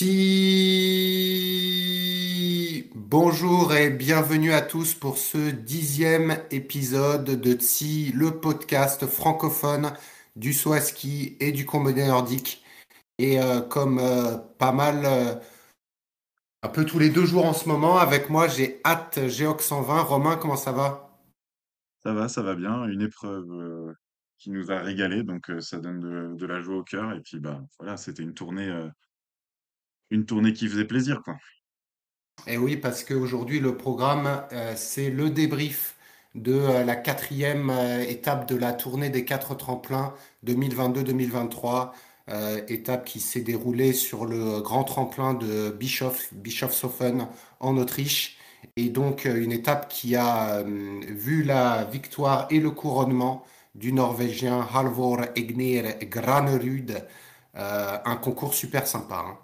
Si bonjour et bienvenue à tous pour ce dixième épisode de Tsi, le podcast francophone du saut ski et du combiné nordique. Et euh, comme euh, pas mal, euh, un peu tous les deux jours en ce moment, avec moi j'ai hâte Géox 120. Romain, comment ça va? Ça va, ça va bien. Une épreuve qui nous a régalé, donc ça donne de, la joie au cœur. Et puis bah voilà, c'était une tournée, une tournée qui faisait plaisir, quoi. Et oui, parce qu'aujourd'hui, le programme, euh, c'est le débrief de euh, la quatrième euh, étape de la tournée des quatre tremplins 2022-2023, euh, étape qui s'est déroulée sur le grand tremplin de Bischof, Bischofshofen en Autriche. Et donc, une étape qui a vu la victoire et le couronnement du Norvégien Halvor Egner Granerud. Un concours super sympa. hein.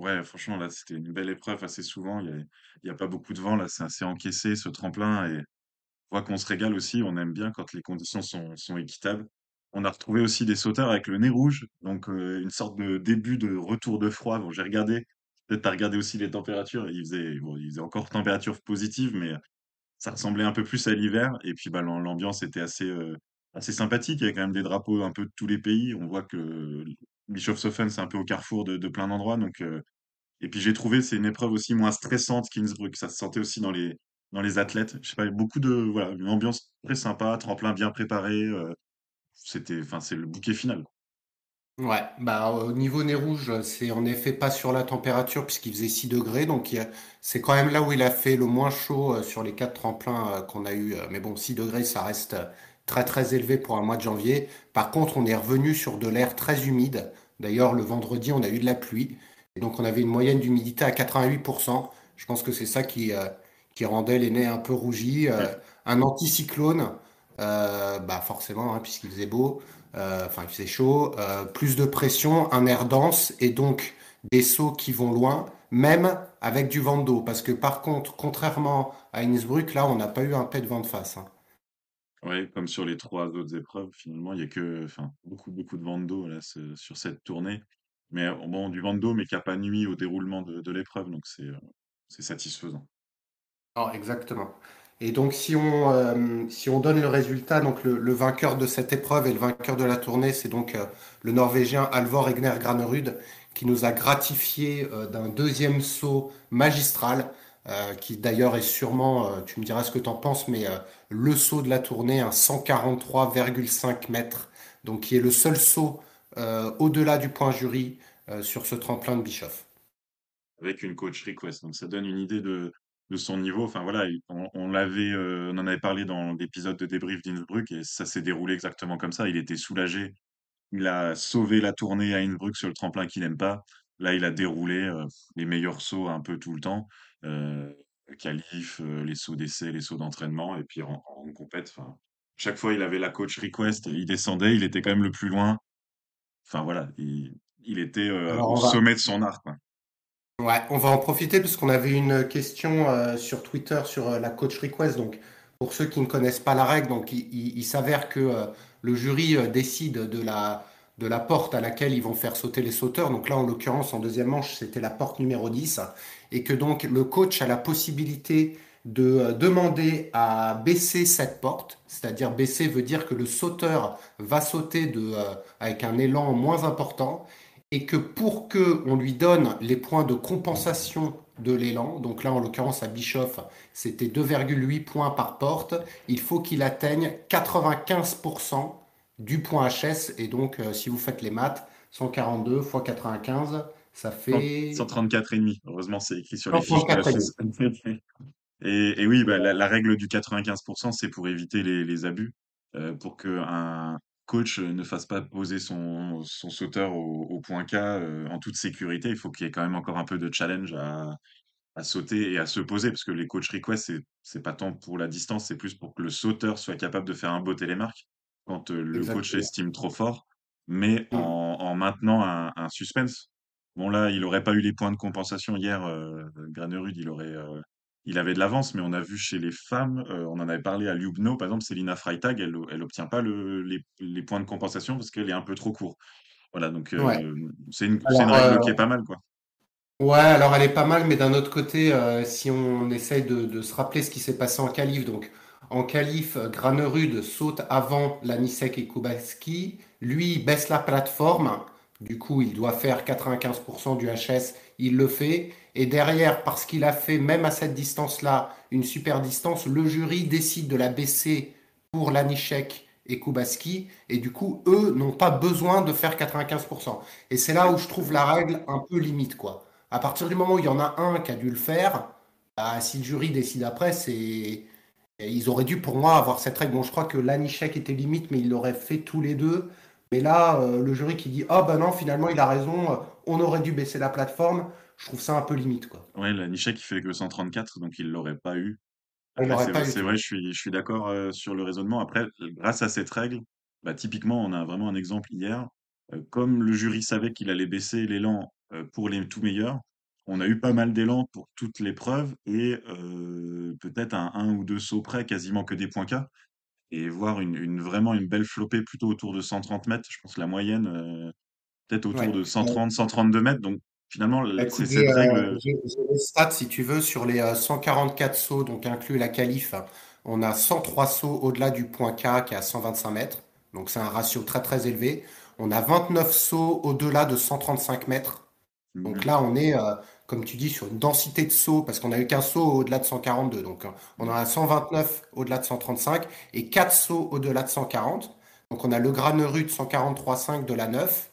Ouais, franchement, là, c'était une belle épreuve assez souvent. Il y a, a pas beaucoup de vent, là, c'est assez encaissé, ce tremplin. Et on voit qu'on se régale aussi. On aime bien quand les conditions sont, équitables. On a retrouvé aussi des sauteurs avec le nez rouge, donc une sorte de début de retour de froid. Bon, j'ai regardé, peut-être t'as regardé aussi les températures. Il faisait, encore température positive, mais ça ressemblait un peu plus à l'hiver. Et puis, bah, l'am- l'ambiance était assez, assez sympathique. Il y avait quand même des drapeaux un peu de tous les pays. On voit que Bischofshofen, c'est un peu au carrefour de, plein d'endroits. Donc, euh, et puis, j'ai trouvé c'est une épreuve aussi moins stressante qu'Innsbruck. Ça se sentait aussi dans les, dans les athlètes. Je sais pas, beaucoup de, voilà, une ambiance très sympa, tremplin bien préparé. euh, c'était, enfin, c'est le bouquet final. Ouais, bah au niveau nez rouge, c'est en effet pas sur la température puisqu'il faisait 6 degrés, donc c'est quand même là où il a fait le moins chaud euh, sur les quatre tremplins qu'on a eu. Mais bon, 6 degrés, ça reste très très élevé pour un mois de janvier. Par contre, on est revenu sur de l'air très humide. D'ailleurs, le vendredi, on a eu de la pluie. Et donc on avait une moyenne d'humidité à 88%. Je pense que c'est ça qui, euh, qui rendait les nez un peu rougis. Euh, un anticyclone, euh, bah forcément, hein, puisqu'il faisait beau. Enfin, il faisait chaud, plus de pression, un air dense et donc des sauts qui vont loin, même avec du vent d'eau. Parce que par contre, contrairement à Innsbruck, là, on n'a pas eu un pet de vent de face. hein. Ouais, comme sur les trois autres épreuves, finalement, il y a que, enfin, beaucoup, beaucoup de vent d'eau, là, ce- sur cette tournée. Mais euh, bon, du vent d'eau, mais qui a pas nuit au déroulement de, de l'épreuve, donc c'est, euh, c'est satisfaisant. Non, exactement. Et donc, si on, euh, si on donne le résultat, donc le, le vainqueur de cette épreuve et le vainqueur de la tournée, c'est donc euh, le Norvégien Alvor Egner Granerud, qui nous a gratifié euh, d'un deuxième saut magistral, euh, qui d'ailleurs est sûrement, euh, tu me diras ce que tu en penses, mais euh, le saut de la tournée, un 143,5 mètres, donc qui est le seul saut au-delà du point jury sur ce tremplin de Bischoff. avec une coach request. Donc ça donne une idée de, de son niveau. Enfin voilà, il- on, l'avait, on en avait parlé dans l'épisode de débrief d'Innsbruck et ça s'est déroulé exactement comme ça. Il était soulagé. Il a sauvé la tournée à Innsbruck sur le tremplin qu'il n'aime pas. Là, il a déroulé les meilleurs sauts un peu tout le temps. Euh, qualif, euh, les sauts d'essai, les sauts d'entraînement et puis en, en compète. Enfin, chaque fois, il avait la coach request, il descendait, il était quand même le plus loin. Enfin voilà, il, il était euh, au va, sommet de son art, quoi. Ouais, on va en profiter parce qu'on avait une question euh, sur Twitter sur euh, la coach request. Donc, pour ceux qui ne connaissent pas la règle, donc il, il- il s'avère que le jury décide de la, de la porte à laquelle ils vont faire sauter les sauteurs. Donc là, en l'occurrence, en deuxième manche, c'était la porte numéro 10. Et que donc le coach a la possibilité de euh, demander à baisser cette porte. C'est-à-dire baisser veut dire que le sauteur va sauter de, euh, avec un élan moins important et que pour que on lui donne les points de compensation de l'élan, donc là en l'occurrence à Bischoff, c'était 2,8 points par porte, il faut qu'il atteigne 95% du point HS, et donc euh, si vous faites les maths, 142 fois 95, ça 100 fait 134 et demi. Heureusement, c'est écrit sur les fiches. 134,5. Et, et oui, bah, la, la règle du 95%, c'est pour éviter les, les abus, euh, pour que un coach ne fasse pas poser son, son sauteur au, au point K euh, en toute sécurité. Il faut qu'il y ait quand même encore un peu de challenge à, à sauter et à se poser, parce que les coach requests, c'est, c'est pas tant pour la distance, c'est plus pour que le sauteur soit capable de faire un beau télémarque quand euh, le coach estime trop fort, mais en, Mm. en maintenant un, un suspense. Bon là, il aurait pas eu les points de compensation hier, euh, Granerud, il aurait, euh, il avait de l'avance, mais on a vu chez les femmes, euh, on en avait parlé à Ljubno, par exemple, Célina Freitag, elle, elle obtient pas le, les, les points de compensation parce qu'elle est un peu trop court. Voilà, donc Ouais. euh, c'est une, Alors, règle qui est pas mal, quoi. Ouais, alors elle est pas mal, mais d'un autre côté, si on essaye de, de se rappeler ce qui s'est passé en qualif, donc en qualif, Granerud saute avant Lanisek et Kubaski, lui baisse la plateforme, du coup il doit faire 95% du HS, il le fait, et derrière, parce qu'il a fait même à cette distance-là une super distance, le jury décide de la baisser pour Lanisek et Kubaski, et du coup eux n'ont pas besoin de faire 95%. Et c'est là où je trouve la règle un peu limite, quoi. À partir du moment où il y en a un qui a dû le faire, bah, si le jury décide après, c'est. Ils auraient dû, pour moi, avoir cette règle. Bon, je crois que Lanichek était limite, mais ils l'auraient fait tous les deux. Mais là, euh, le jury qui dit Ah, bah non, finalement, il a raison, euh, on aurait dû baisser la plateforme, je trouve ça un peu limite, quoi. Ouais, Lanichek, il fait que 134, donc il l'aurait pas eu. On Après, l'aurait c'est pas vrai, eu. c'est vrai, je suis, je suis d'accord euh, sur le raisonnement. Après, grâce à cette règle, bah, typiquement, on a vraiment un exemple hier. Euh, comme le jury savait qu'il allait baisser l'élan pour les tout meilleurs, on a eu pas mal d'élan pour toutes les preuves et euh, peut-être un, un ou deux sauts près, quasiment que des points K. Et voir une, une- vraiment une belle flopée plutôt autour de 130 mètres. Je pense que la moyenne, euh, peut-être autour Ouais. de Euh, 130, 132 mètres. Donc finalement, l- c'est écoute, j'ai cette euh, règle. j'ai- j'ai les stats, si tu veux, sur les euh, 144 sauts, donc inclus la qualif. On a 103 sauts au-delà du point K qui est à 125 mètres. Donc c'est un ratio très très élevé. On a 29 sauts au-delà de 135 mètres. Donc Mhm. là, on est, euh, comme tu dis, sur une densité de sauts, parce qu'on a eu qu'un saut au-delà de 142. Donc, euh, on en a 129 au-delà de 135 et 4 sauts au-delà de 140. Donc, on a le Granerud 143,5 de la 9.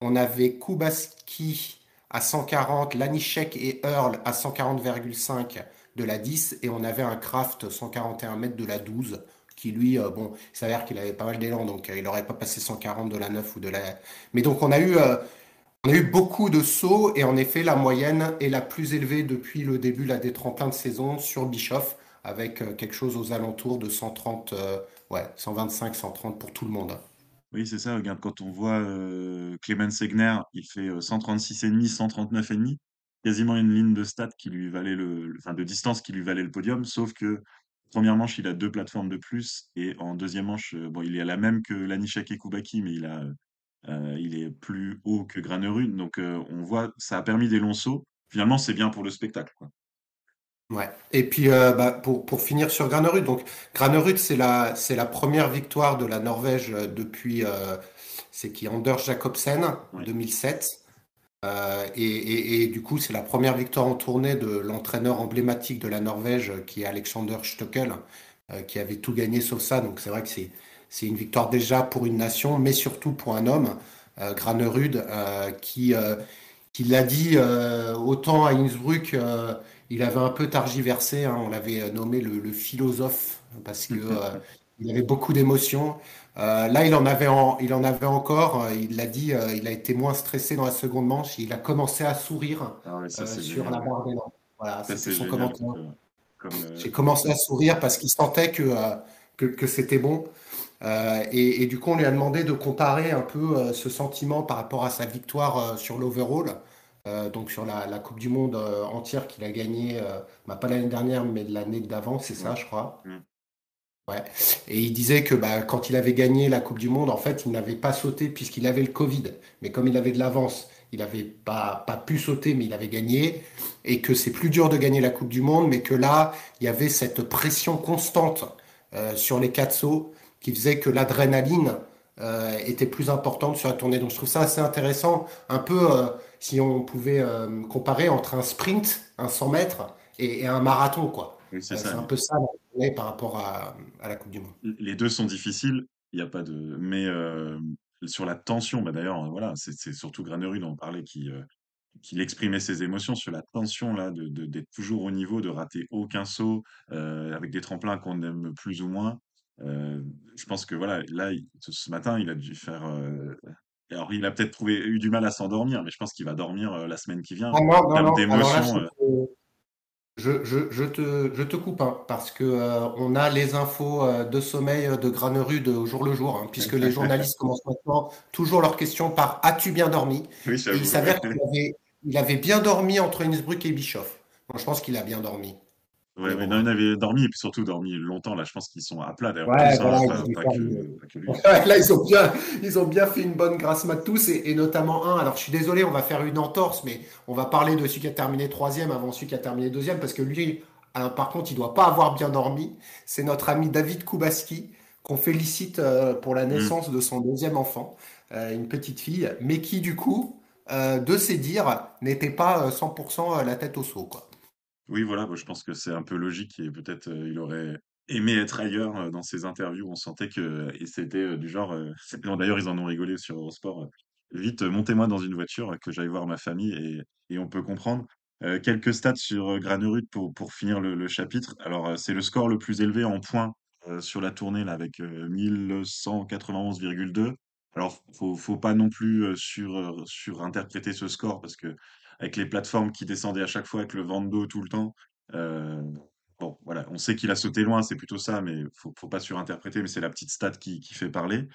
On avait Kubaski à 140, Lanichek et Earl à 140,5 de la 10. Et on avait un Kraft 141 mètres de la 12, qui lui, euh, bon, il s'avère qu'il avait pas mal d'élan, donc euh, il n'aurait pas passé 140 de la 9 ou de la... Mais donc, on a eu... euh, on a eu beaucoup de sauts et en effet, la moyenne est la plus élevée depuis le début là, des tremplins de saison sur Bischoff, avec euh, quelque chose aux alentours de 130, euh, ouais, 125, 130 pour tout le monde. Oui, c'est ça. Regarde, quand on voit euh, Clemens Segner, il fait euh, 136,5, 139,5, quasiment une ligne de stats qui lui valait le, enfin de distance qui lui valait le podium, sauf que première manche, il a deux plateformes de plus, et en deuxième manche, euh, bon, il est à la même que Lanishek et Koubaki, mais il a, euh, il est plus haut que Granerud, donc euh, on voit, ça a permis des longs sauts. Finalement, c'est bien pour le spectacle, quoi. Ouais. Et puis euh, bah, pour, pour finir sur Granerud, donc Granerud c'est la c'est la première victoire de la Norvège depuis c'est qui Anders Jacobsen Ouais. 2007 Euh, et, et- et du coup c'est la première victoire en tournée de l'entraîneur emblématique de la Norvège qui est Alexander euh, qui avait tout gagné sauf ça donc c'est vrai que c'est c'est une victoire déjà pour une nation mais surtout pour un homme euh, Granerud euh, qui euh, qui l'a dit euh, autant à Innsbruck, euh, il avait un peu tergiversé, hein, on l'avait nommé le, le philosophe parce que euh, il avait beaucoup d'émotions. Euh, là, il en avait en- il en avait encore. euh, il l'a dit, euh, il a été moins stressé dans la seconde manche. Il a commencé à sourire Ah ouais, ça euh, c'est sur génial. la barre des. Voilà, c'était c'est son commentaire. comme, comme, J'ai comme commencé à sourire parce qu'il sentait que, euh, que, que c'était bon. Euh, et, et du coup, on lui a demandé de comparer un peu euh, ce sentiment par rapport à sa victoire euh, sur l'overall, donc sur la, la Coupe du Monde entière qu'il a gagnée, bah, pas l'année dernière, mais l'année d'avant, c'est ça, je crois. Ouais. Et il disait que bah, quand il avait gagné la Coupe du Monde, en fait, il n'avait pas sauté puisqu'il avait le Covid. Mais comme il avait de l'avance, il n'avait pas, pas pu sauter, mais il avait gagné. Et que c'est plus dur de gagner la Coupe du Monde, mais que là, il y avait cette pression constante sur les quatre sauts qui faisait que l'adrénaline euh, était plus importante sur la tournée. Donc je trouve ça assez intéressant, un peu euh, si on pouvait euh, comparer entre un sprint, un 100 mètres, et, et un marathon, quoi. Oui, c'est un peu ça la tournée par rapport à, à la Coupe du Monde. Les 2 sont difficiles, il y a pas de mais sur la tension, bah, d'ailleurs, voilà, c'est surtout Granerud dont on parlait qui, heu, qui exprimait ses émotions sur la tension là de d'être toujours au niveau, de rater aucun saut, avec des tremplins qu'on aime plus ou moins. Heu, je pense que voilà, là, il ce matin, il a dû faire, heu, alors il a peut-être trouvé eu du mal à s'endormir, mais je pense qu'il va dormir, heu, la semaine qui vient. Ah non, non, non. Alors là, d'émotion, je je, te, je te coupe, hein, parce que euh, on a les infos euh, de sommeil euh, de Granerud au jour le jour, hein, puisque les journalistes commencent maintenant toujours leurs questions par As-tu bien dormi? oui, Et il s'avère qu'il avait, il avait bien dormi entre Innsbruck et Bischoff. Je pense qu'il a bien dormi. Ouais, Mais non, il avait dormi et puis surtout dormi longtemps. Là, je pense qu'ils sont à plat d'ailleurs Ouais, voilà, que, Là, ils ont bien, ils ont bien fait une bonne grasse mat tous, et, et notamment un. Alors, je suis désolé, on va faire une entorse, mais on va parler de celui qui a terminé troisième avant celui qui a terminé deuxième, parce que lui, alors, par contre, il doit pas avoir bien dormi. C'est notre ami David Kubaski, qu'on félicite euh, pour la Hmm. naissance de son deuxième enfant, euh, une petite fille, mais qui, du coup, euh, de ses dires, n'était pas euh, 100% la tête au seau, quoi. Oui, voilà, bah, je pense que c'est un peu logique et peut-être il aurait aimé être ailleurs dans ses interviews. On sentait que c'était du genre. bon, d'ailleurs, ils en ont rigolé sur Eurosport. Vite, montez-moi dans une voiture, que j'aille voir ma famille et, et on peut comprendre. Quelques stats sur euh, Granerud pour, pour finir le, chapitre. Alors, c'est le score le plus élevé en points sur la tournée avec euh, 1191,2. Alors, faut, faut pas non plus sur, euh, surinterpréter ce score parce que avec les plateformes qui descendaient à chaque fois avec le vent de dos tout le temps. euh, bon, voilà, on sait qu'il a sauté loin, c'est plutôt ça, mais faut, faut pas surinterpréter, mais c'est la petite stat qui, qui fait parler.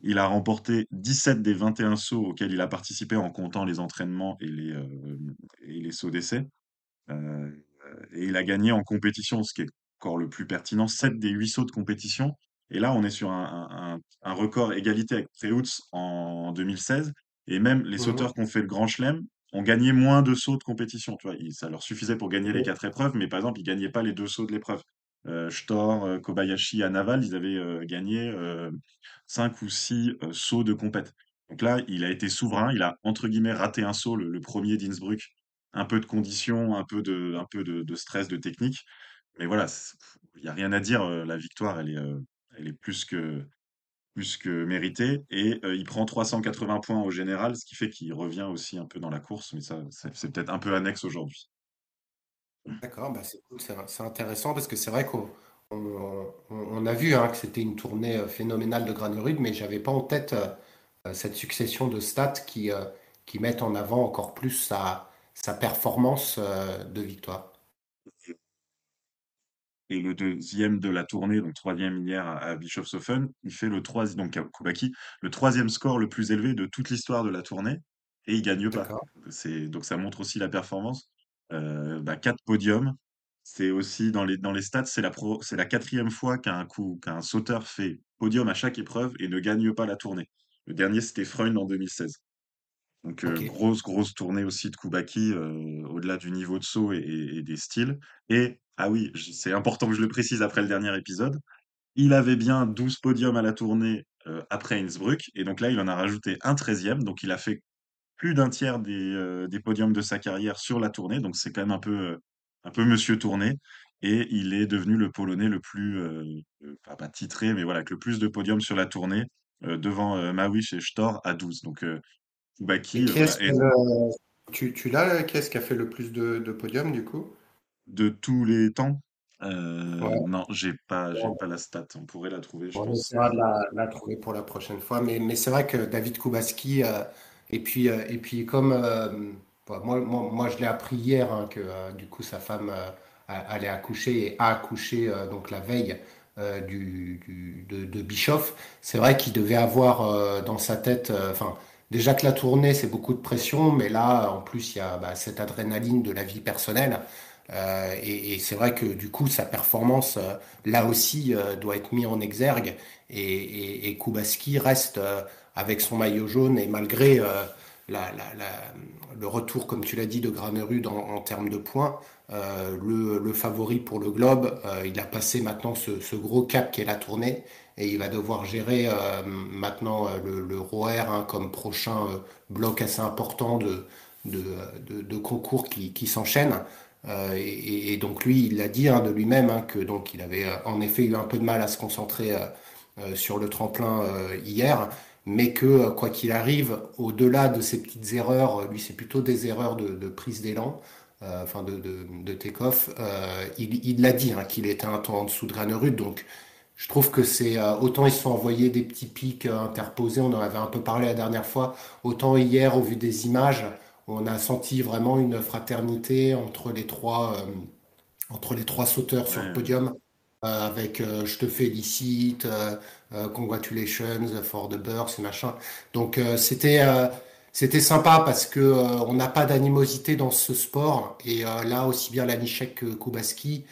Il a remporté 17 des 21 sauts auxquels il a participé en comptant les entraînements et les, euh, et les sauts d'essai. Euh, et il a gagné en compétition, ce qui est encore le plus pertinent, 7 des 8 sauts de compétition. Et là, on est sur un, un- un- record égalité avec Preutz en 2016. Et même les Mhm. sauteurs qui ont fait le Grand Chelem ont gagné moins de sauts de compétition. Tu vois, ça leur suffisait pour gagner les quatre épreuves, mais par exemple, ils gagnaient pas les deux sauts de l'épreuve. Euh, Stor, euh, Kobayashi, à Naval, ils avaient euh, gagné euh, 5 ou 6 euh, sauts de compète. Donc là, il a été souverain, il a entre guillemets raté un saut, le, le premier d'Innsbruck un peu de conditions, un peu de, un peu de, de stress, de technique. Mais voilà, il n'y a rien à dire. La victoire, elle est, elle est plus que, plus que méritée. Et euh, il prend 380 points au général, ce qui fait qu'il revient aussi un peu dans la course. Mais ça, c'est peut-être un peu annexe aujourd'hui. D'accord, bah c'est c'est intéressant parce que c'est vrai qu'on on, a vu hein, que c'était une tournée euh, phénoménale de Granerud, mais j'avais pas en tête euh, cette succession de stats qui, mettent en avant encore plus sa, performance de victoire. Et le deuxième de la tournée, donc troisième hier à, Bischofshofen, il fait le troisième, donc à Koubaki, le troisième score le plus élevé de toute l'histoire de la tournée, et il gagne pas. Donc ça montre aussi la performance. Euh, bah, quatre podiums. C'est aussi dans les, dans les stats, c'est la, pro, c'est la quatrième fois qu'un qu'un sauteur fait podium à chaque épreuve et ne gagne pas la tournée. Le dernier, c'était Freund en 2016. Donc euh, Ok. grosse, grosse tournée aussi de Koubaki, euh, au-delà du niveau de saut et, et- et des styles. Et, ah oui, c'est important que je le précise après le dernier épisode, il avait bien 12 podiums à la tournée euh, après Innsbruck, et donc là, il en a rajouté un treizième, donc il a fait plus d'un tiers des, euh, des podiums de sa carrière sur la tournée, donc c'est quand même un peu, euh, un peu monsieur tournée, et il est devenu le Polonais le plus, euh, euh, pas titré, mais voilà, avec le plus de podiums sur la tournée, euh, devant euh, Mawish et Stor à 12. Donc euh, Et euh, qui est-ce voilà, tu, tu l'as, qui est-ce qui a fait le plus de, de podiums du coup? De tous les temps? Ouais. non, j'ai pas j'ai pas la stat. On pourrait la trouver, je on pense. essaiera de la, la trouver pour la prochaine fois. Mais, mais c'est vrai que David Kubaski, euh, et puis, euh, et puis comme euh, bah, moi, moi, moi, je l'ai appris hier hein, que euh, du coup sa femme euh, allait accoucher et a accouché euh, donc la veille euh, du, du- de, de Bischoff. C'est vrai qu'il devait avoir euh, dans sa tête, euh, enfin déjà que la tournée c'est beaucoup de pression, mais là en plus il y a bah, cette adrénaline de la vie personnelle. Euh, et, c'est vrai que du coup sa performance euh, là aussi euh, doit être mise en exergue et, et, Kubaski reste avec son maillot jaune et malgré le retour, comme tu l'as dit, de Granerud en, en termes de points, le, favori pour le Globe, il a passé maintenant ce, gros cap qui est la tournée et il va devoir gérer maintenant le, le ROER hein, comme prochain bloc assez important de concours qui, qui s'enchaînent. Euh, et, donc lui, il l'a dit hein, de lui-même hein, que donc il avait en effet eu un peu de mal à se concentrer euh, sur le tremplin euh, hier, mais que euh, quoi qu'il arrive, au-delà de ces petites erreurs, lui c'est plutôt des erreurs de, prise d'élan, euh, enfin de, de, take-off. Euh, il l'a dit hein, qu'il était un temps en dessous de Granerud, donc je trouve que c'est euh, autant ils se sont envoyés des petits pics euh, interposés, on en avait un peu parlé la dernière fois, autant hier au vu des images, on a senti vraiment une fraternité entre les trois, euh, entre les trois sauteurs sur le podium, euh, avec euh, je te félicite, congratulations for the birth machin. Donc c'était, c'était sympa parce que on n'a pas d'animosité dans ce sport. Et là aussi bien Lanichek que Kubaski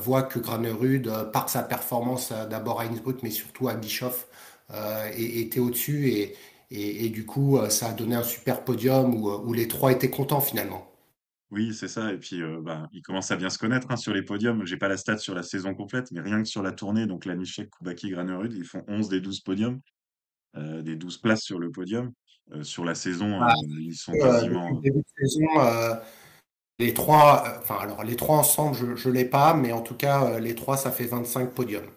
voient que Granerud, par sa performance d'abord à Innsbruck mais surtout à Bischoff, était au-dessus. Et, et, et du coup euh, ça a donné un super podium où, où les trois étaient contents finalement. Oui, c'est ça. Et puis, euh, bah, ils commencent à bien se connaître hein, sur les podiums. J'ai pas la stat sur la saison complète, mais rien que sur la tournée, donc Lanišek, Kubaki, Granerud, ils font 11 des 12 podiums, euh, des 12 places sur le podium. Euh, sur la saison, euh, ils sont Euh, quasiment. début de saison, euh, les trois, euh, enfin alors les trois ensemble, je, je l'ai pas, mais en tout cas euh, les trois ça fait 25 podiums.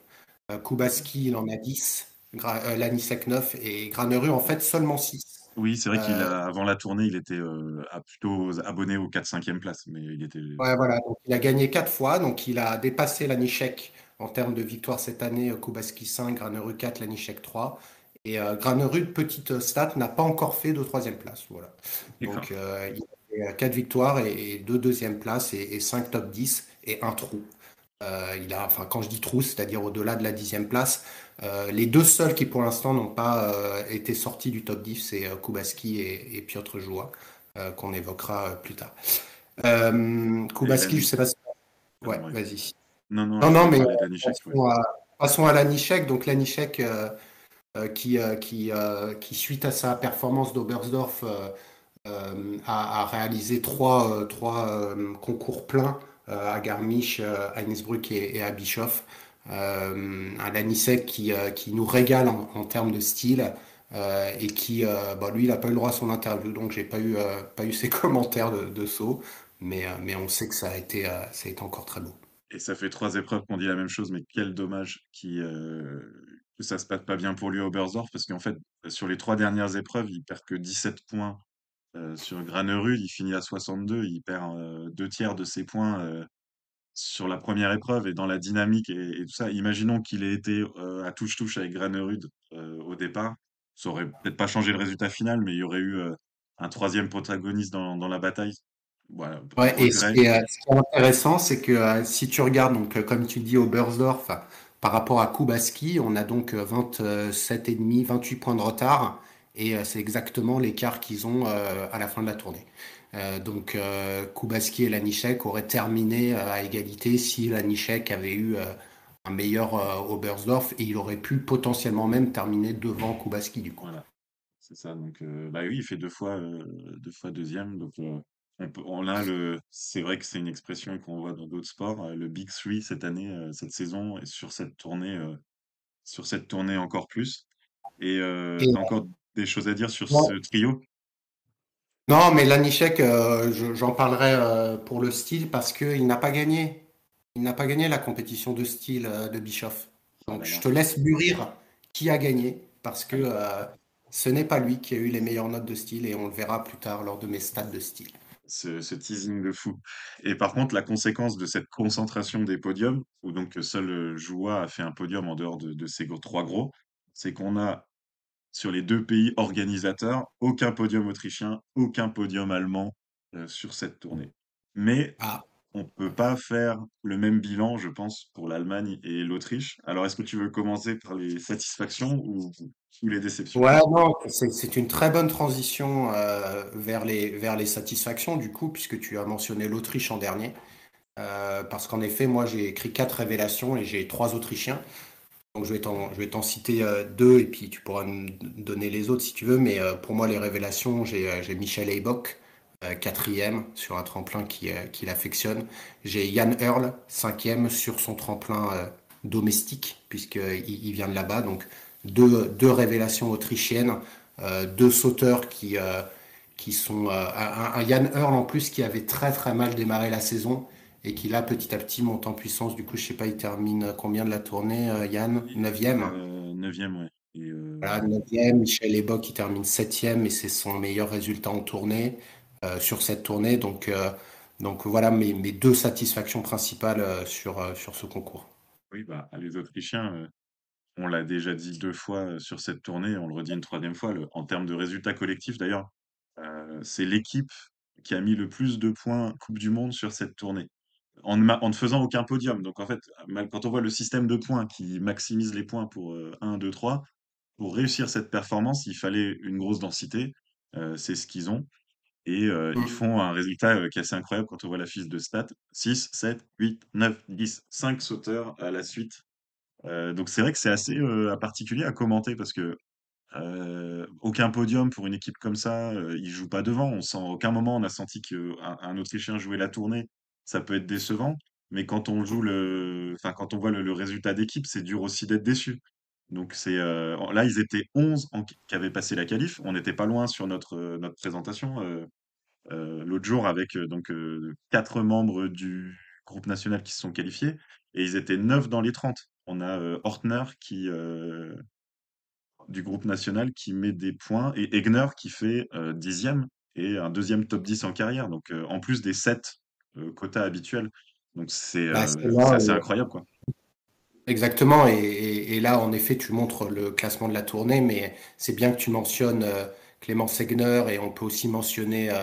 Euh, Kubaski, il en a 10, Gra euh, Lanisek 9 et Granerud en fait seulement 6. Oui, c'est vrai qu'il Euh, la tournée, il était euh, à plutôt abonné aux 4-5e place, mais il était. ouais, voilà, donc il a gagné 4 fois, donc il a dépassé Lanišek en termes de victoire cette année, euh, Kubaski 5, Granerud 4, Lanišek 3. Et euh, Granerud, petite stat, n'a pas encore fait de troisième place. Voilà. Donc euh, il a fait 4 victoires et, et 2 deuxième places et, et 5 top 10 et un trou. Euh, il a, enfin, quand je dis trou, c'est-à-dire au-delà de la dixième place, euh, les deux seuls qui pour l'instant n'ont pas euh, été sortis du top 10, c'est euh, Kubaski et, et Piotr Joua, qu'on évoquera plus tard. Kubaski, je sais pas si... Ouais, vas-y. Non, non, mais ouais. passons à, passons à Lanišek. Donc Lanišek, euh, euh, qui, qui, qui, suite à sa performance d'Oberstdorf, euh, a, a réalisé trois, trois concours pleins à Garmisch, à Innsbruck et, et à Bischoff. Euh, un Lanisek qui, euh, qui nous régale en, termes de style euh, et qui, bah, lui, il n'a pas eu le droit à son interview, donc j'ai pas eu, pas eu ses commentaires de, de saut, mais, mais on sait que ça a été, ça a été encore très beau. Et ça fait trois épreuves qu'on dit la même chose, mais quel dommage que ça se passe pas bien pour lui à Oberstdorf, parce qu'en fait, sur les trois dernières épreuves, il perd que 17 points sur Granerud, il finit à 62, il perd deux tiers de ses points sur la première épreuve et dans la dynamique et, et tout ça. Imaginons qu'il ait été euh, à touche-touche avec Granerud euh, au départ, ça aurait peut-être pas changé le résultat final, mais il y aurait eu euh, un troisième protagoniste dans, dans la bataille. Voilà, Ouais, et ce qui est, ce qui est intéressant, c'est que si tu regardes, donc, comme tu dis, au Bersdorf, par rapport à Kubaski, on a donc euh, 27,5, 28 points de retard, et c'est exactement l'écart qu'ils ont à la fin de la tournée. Euh, donc euh, Kubaski et Lanišek auraient terminé euh, à égalité si Lanišek avait eu un meilleur Oberstdorf, et il aurait pu potentiellement même terminer devant Kubaski du coup. Voilà. C'est ça, donc bah, oui, il fait 2 fois, heu, 2 fois 2 donc on peut on a le c'est vrai que c'est une expression qu'on voit dans d'autres sports, le Big Three cette année, cette saison et sur cette tournée, sur cette tournée encore plus et Et, encore des choses à dire sur ce trio? Non, mais Lanišek, euh, je- j'en parlerai euh, pour le style parce qu'il n'a pas gagné. Il n'a pas gagné la compétition de style euh, de Bischoff. Ah Donc là je te laisse mûrir qui a gagné parce que euh, ce n'est pas lui qui a eu les meilleures notes de style et on le verra plus tard lors de mes stats de style. ce ce teasing de fou et par contre, la conséquence de cette concentration des podiums, où donc seul, Joua a fait un podium en dehors de de ces gros 3 gros, c'est qu'on a Sur les 2 pays organisateurs, aucun podium autrichien, aucun podium allemand, heu, sur cette tournée. Mais Ah, on peut pas faire le même bilan, je pense, pour l'Allemagne et l'Autriche. Alors est-ce que tu veux commencer par les satisfactions ou ou les déceptions? ouais, non, c'est c'est une très bonne transition euh, vers les, vers les satisfactions du coup, puisque tu as mentionné l'Autriche en dernier. Euh, parce qu'en effet, moi j'ai écrit quatre révélations et j'ai trois Autrichiens. Donc je vais t'en, citer euh, deux et puis tu pourras me donner les autres si tu veux. Mais euh, pour moi, les révélations, j'ai euh, Michel euh, quatrième sur un tremplin qui, qui l'affectionne. J'ai Yann Hurl, cinquième sur son tremplin domestique, puisqu'il il vient de là-bas. Donc deux, deux révélations autrichiennes, deux sauteurs qui, qui sont... un, un Yann Hurl en plus qui avait très très mal démarré la saison et qui là petit à petit monte en puissance. Du coup, je sais pas, il termine combien de la tournée, euh, Yann? Oui, Neuvième? heu, 9 ouais et Voilà, heu, neuvième. Michel Ebok qui termine septième et c'est son meilleur résultat en tournée euh, sur cette tournée. Donc, euh, donc voilà mes, mes deux satisfactions principales euh, sur, euh, sur ce concours. oui, bah, les Autrichiens, on l'a déjà dit 2 fois, sur cette tournée, on le redit une troisième fois, le en termes de résultats collectifs d'ailleurs, c'est l'équipe qui a mis le plus de points coupe du monde sur cette tournée. En ne ma en ne faisant aucun podium. Donc en fait, quand on voit le système de points qui maximise les points pour, heu, 1-2-3, pour réussir cette performance, il fallait une grosse densité Heu, c'est ce qu'ils ont et heu, ils Mmh. font un résultat, heu, qui est assez incroyable quand on voit la fiche de stats. Six, sept, huit, neuf, dix, cinq sauteurs à la suite. Donc c'est vrai que c'est assez, particulier à commenter parce que, aucun podium pour une équipe comme ça, heu, ils jouent pas devant. On sent aucun moment on a senti qu'un un Autrichien jouait la tournée. Ça peut être décevant, mais quand on joue le enfin quand on voit le résultat d'équipe, c'est dur aussi d'être déçu. Donc c'est, heu, là ils étaient 11 en qui avaient passé la qualif. On n'était pas loin sur notre, heu, notre présentation, heu, l'autre jour avec, heu, donc heu, 4 membres du groupe national qui se sont qualifiés et ils étaient 9 dans les 30. On a, heu, Ortner qui, du groupe national qui met des points et Egner qui fait, 10 et un deuxième top 10 en carrière, donc en plus des 7, heu, quotas habituels. Donc c'est, Bah, là assez où incroyable, quoi. exactement et et et là, en effet, tu montres le classement de la tournée, mais c'est bien que tu mentionnes, heu, Clemens Egner et on peut aussi mentionner, heu,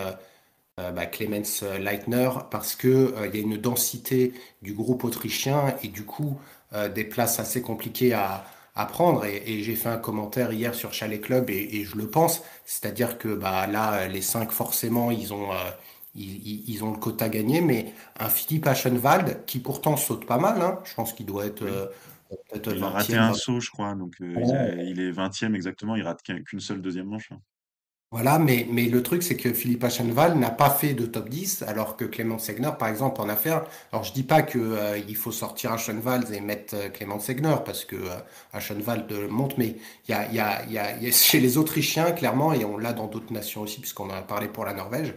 bah, Clemens Leitner parce que, heu, il y a une densité du groupe autrichien et du coup, des places assez compliquées à à prendre et et j'ai fait un commentaire hier sur Chalet Club et je le pense. C'est-à-dire que, bah, là, les 5 forcément, ils ont, ils ont le quota gagné, mais un Philippe Aschenwald qui pourtant saute pas mal, hein, je pense qu'il doit être, Oui. peut-être Il a raté 20e, un 20 saut, je crois, donc heu, il est il est 20 exactement, il rate qu'un qu'une seule deuxième manche, hein. Voilà, mais, mais le truc, c'est que Philippe Aschenwald n'a pas fait de top 10, alors que Clément Segner, par exemple, en a fait. Alors, je dis pas que, euh, il faut sortir Aschenwald et mettre euh, Clément Segner, parce que euh, Aschenwald euh, monte, mais il y a, y a, y y a- chez les Autrichiens, clairement, et on l'a dans d'autres nations aussi, puisqu'on en a parlé pour la Norvège,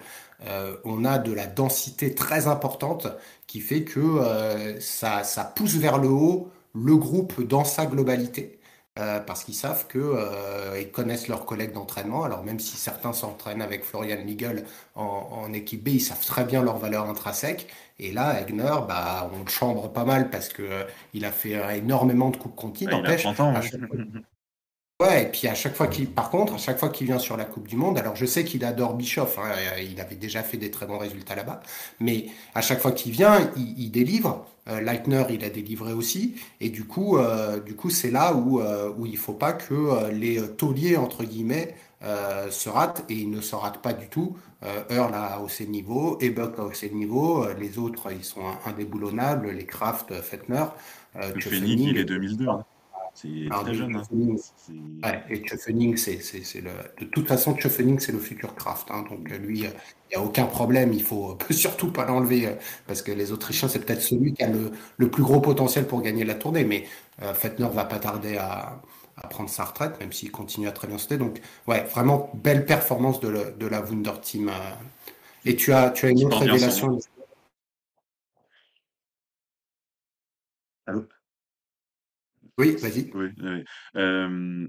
euh, on a de la densité très importante qui fait que ça, ça pousse vers le haut le groupe dans sa globalité euh, parce qu'ils savent que euh, ils connaissent leurs collègues d'entraînement. Alors même si certains s'entraînent avec Florian Nigel en, en équipe B, ils savent très bien leur valeur intrinsèque. Et là, Egner, bah, on le chambre pas mal parce que euh, il a fait euh, énormément de coupes conti. Ah, il a N'empêche, 30 ans, à ouais. chaque Ouais, et puis à chaque fois qu'il, par contre, à chaque fois qu'il vient sur la Coupe du Monde, alors je sais qu'il adore Bischoff, hein, euh, il avait déjà fait des très bons résultats là-bas, mais à chaque fois qu'il vient, il, il délivre. Euh, Leitner, il a délivré aussi, et du coup, euh, du coup, c'est là où euh, où il faut pas que euh, les tauliers entre guillemets euh, se ratent, et ils ne se ratent pas du tout. Earl a haussé le niveau, Ebuck a haussé le niveau, les autres ils sont indéboulonnables, les Kraft, Fettner, euh, Le Phénix, il est Tchefening. 2002, hein. C'est très jeune, hein. Ouais, et c'est, le, de toute façon, Tchefening, c'est le futur Kraft, hein, donc euh, lui, euh, il n'y a aucun problème, il faut euh, surtout pas l'enlever, euh, parce que les Autrichiens, c'est peut-être celui qui a le, le plus gros potentiel pour gagner la tournée, mais euh, Fettner va pas tarder à, à prendre sa retraite, même s'il continue à très bien sauter, donc ouais, vraiment belle performance de, le- de la Wunder Team. euh. Et tu as, tu as une autre nom. révélation. Allô? Oui, vas-y.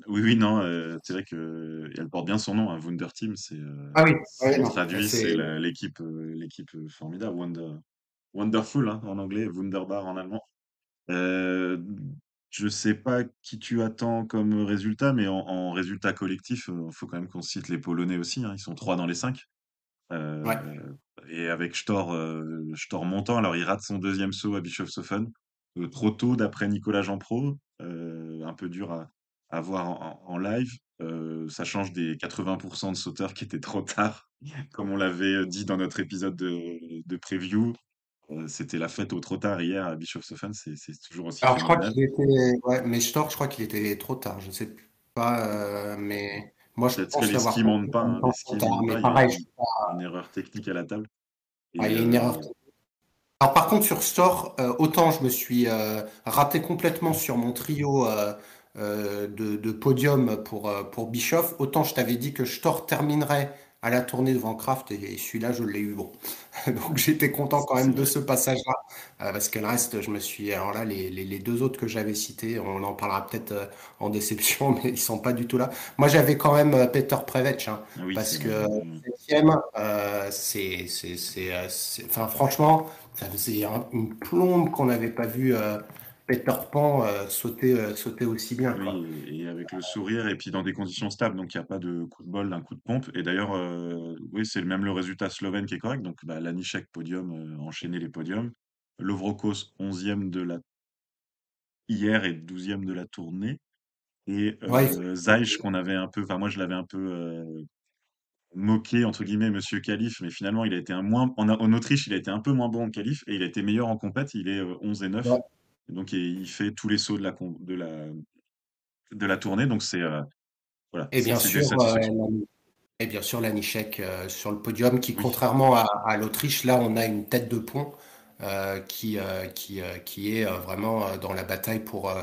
Oui, oui, non, c'est vrai qu'elle porte bien son nom, hein, Wunder Team, c'est, Ah oui, ouais, non, traduit, c'est c'est, la l'équipe, l'équipe, formidable, Wonder Wonderful, hein, en anglais, Wunderbar en allemand. Heu, je sais pas qui tu attends comme résultat, mais en en résultat collectif, il faut quand même qu'on cite les Polonais aussi, hein, ils sont 3 dans les 5. ouais. Heu et avec Storr, heu, Storr montant, alors il rate son deuxième saut à Bischofshofen, heu, trop tôt d'après Nicolas Jeanpro, heu, un peu dur à à voir en live. Heu, ça change des 80% de sauteurs qui étaient trop tard, comme on l'avait, dit dans notre épisode de de preview. C'était la fête au trop tard hier à Bischofshofen, c'est c'est toujours aussi Alors, je crois qu'il était, ouais, mais Stork, je crois qu'il était trop tard. Je sais pas, euh, mais moi, je Peut-être que pense les skis montent pas, hein, les skis montent pas, il y a une erreur technique à la table Ah, il y a une erreur. heu Alors, par contre, sur Store, euh, autant je me suis euh, raté complètement sur mon trio euh, euh, de, de podium pour, euh, pour Bischoff, autant je t'avais dit que Store terminerait à la tournée devant Kraft et, et celui-là, je l'ai eu bon. Donc j'étais content quand même de ce passage-là, euh, parce que le reste, je me suis... Alors là, les, les, les deux autres que j'avais cités, on en parlera peut-être euh, en déception, mais ils sont pas du tout là. Moi, j'avais quand même euh, Peter Prevec, hein, Ah oui, parce c'est que Mmh. septième, euh, c'est, c'est, c'est, euh, c'est- Enfin, franchement, ça faisait un- une plombe qu'on n'avait pas vu euh, Peter Pan euh, sauter, euh, sauter aussi bien, Oui quoi. et et avec le sourire et puis dans des conditions stables, donc il y a pas de coup de bol d'un coup de pompe et d'ailleurs, oui, c'est même le résultat slovène qui est correct, donc bah, Lanišek podium, enchaîner les podiums. Lovro-Kos 11 de la hier et douzième de la tournée et Ouais, qu'on avait un peu enfin moi je l'avais un peu, moqué entre guillemets Monsieur Khalif, mais finalement il a été un moins en, en Autriche, il a été un peu moins bon en qualif et il a été meilleur en compète. Il est 11 et 9. Donc il fait tous les sauts de la de la de la tournée. Donc c'est voilà. Et bien sûr, et bien sûr, Lanichek euh, sur le podium, qui, contrairement à, l'Autriche, là, on a une tête de pont euh, qui, euh, qui, qui est vraiment dans la bataille pour,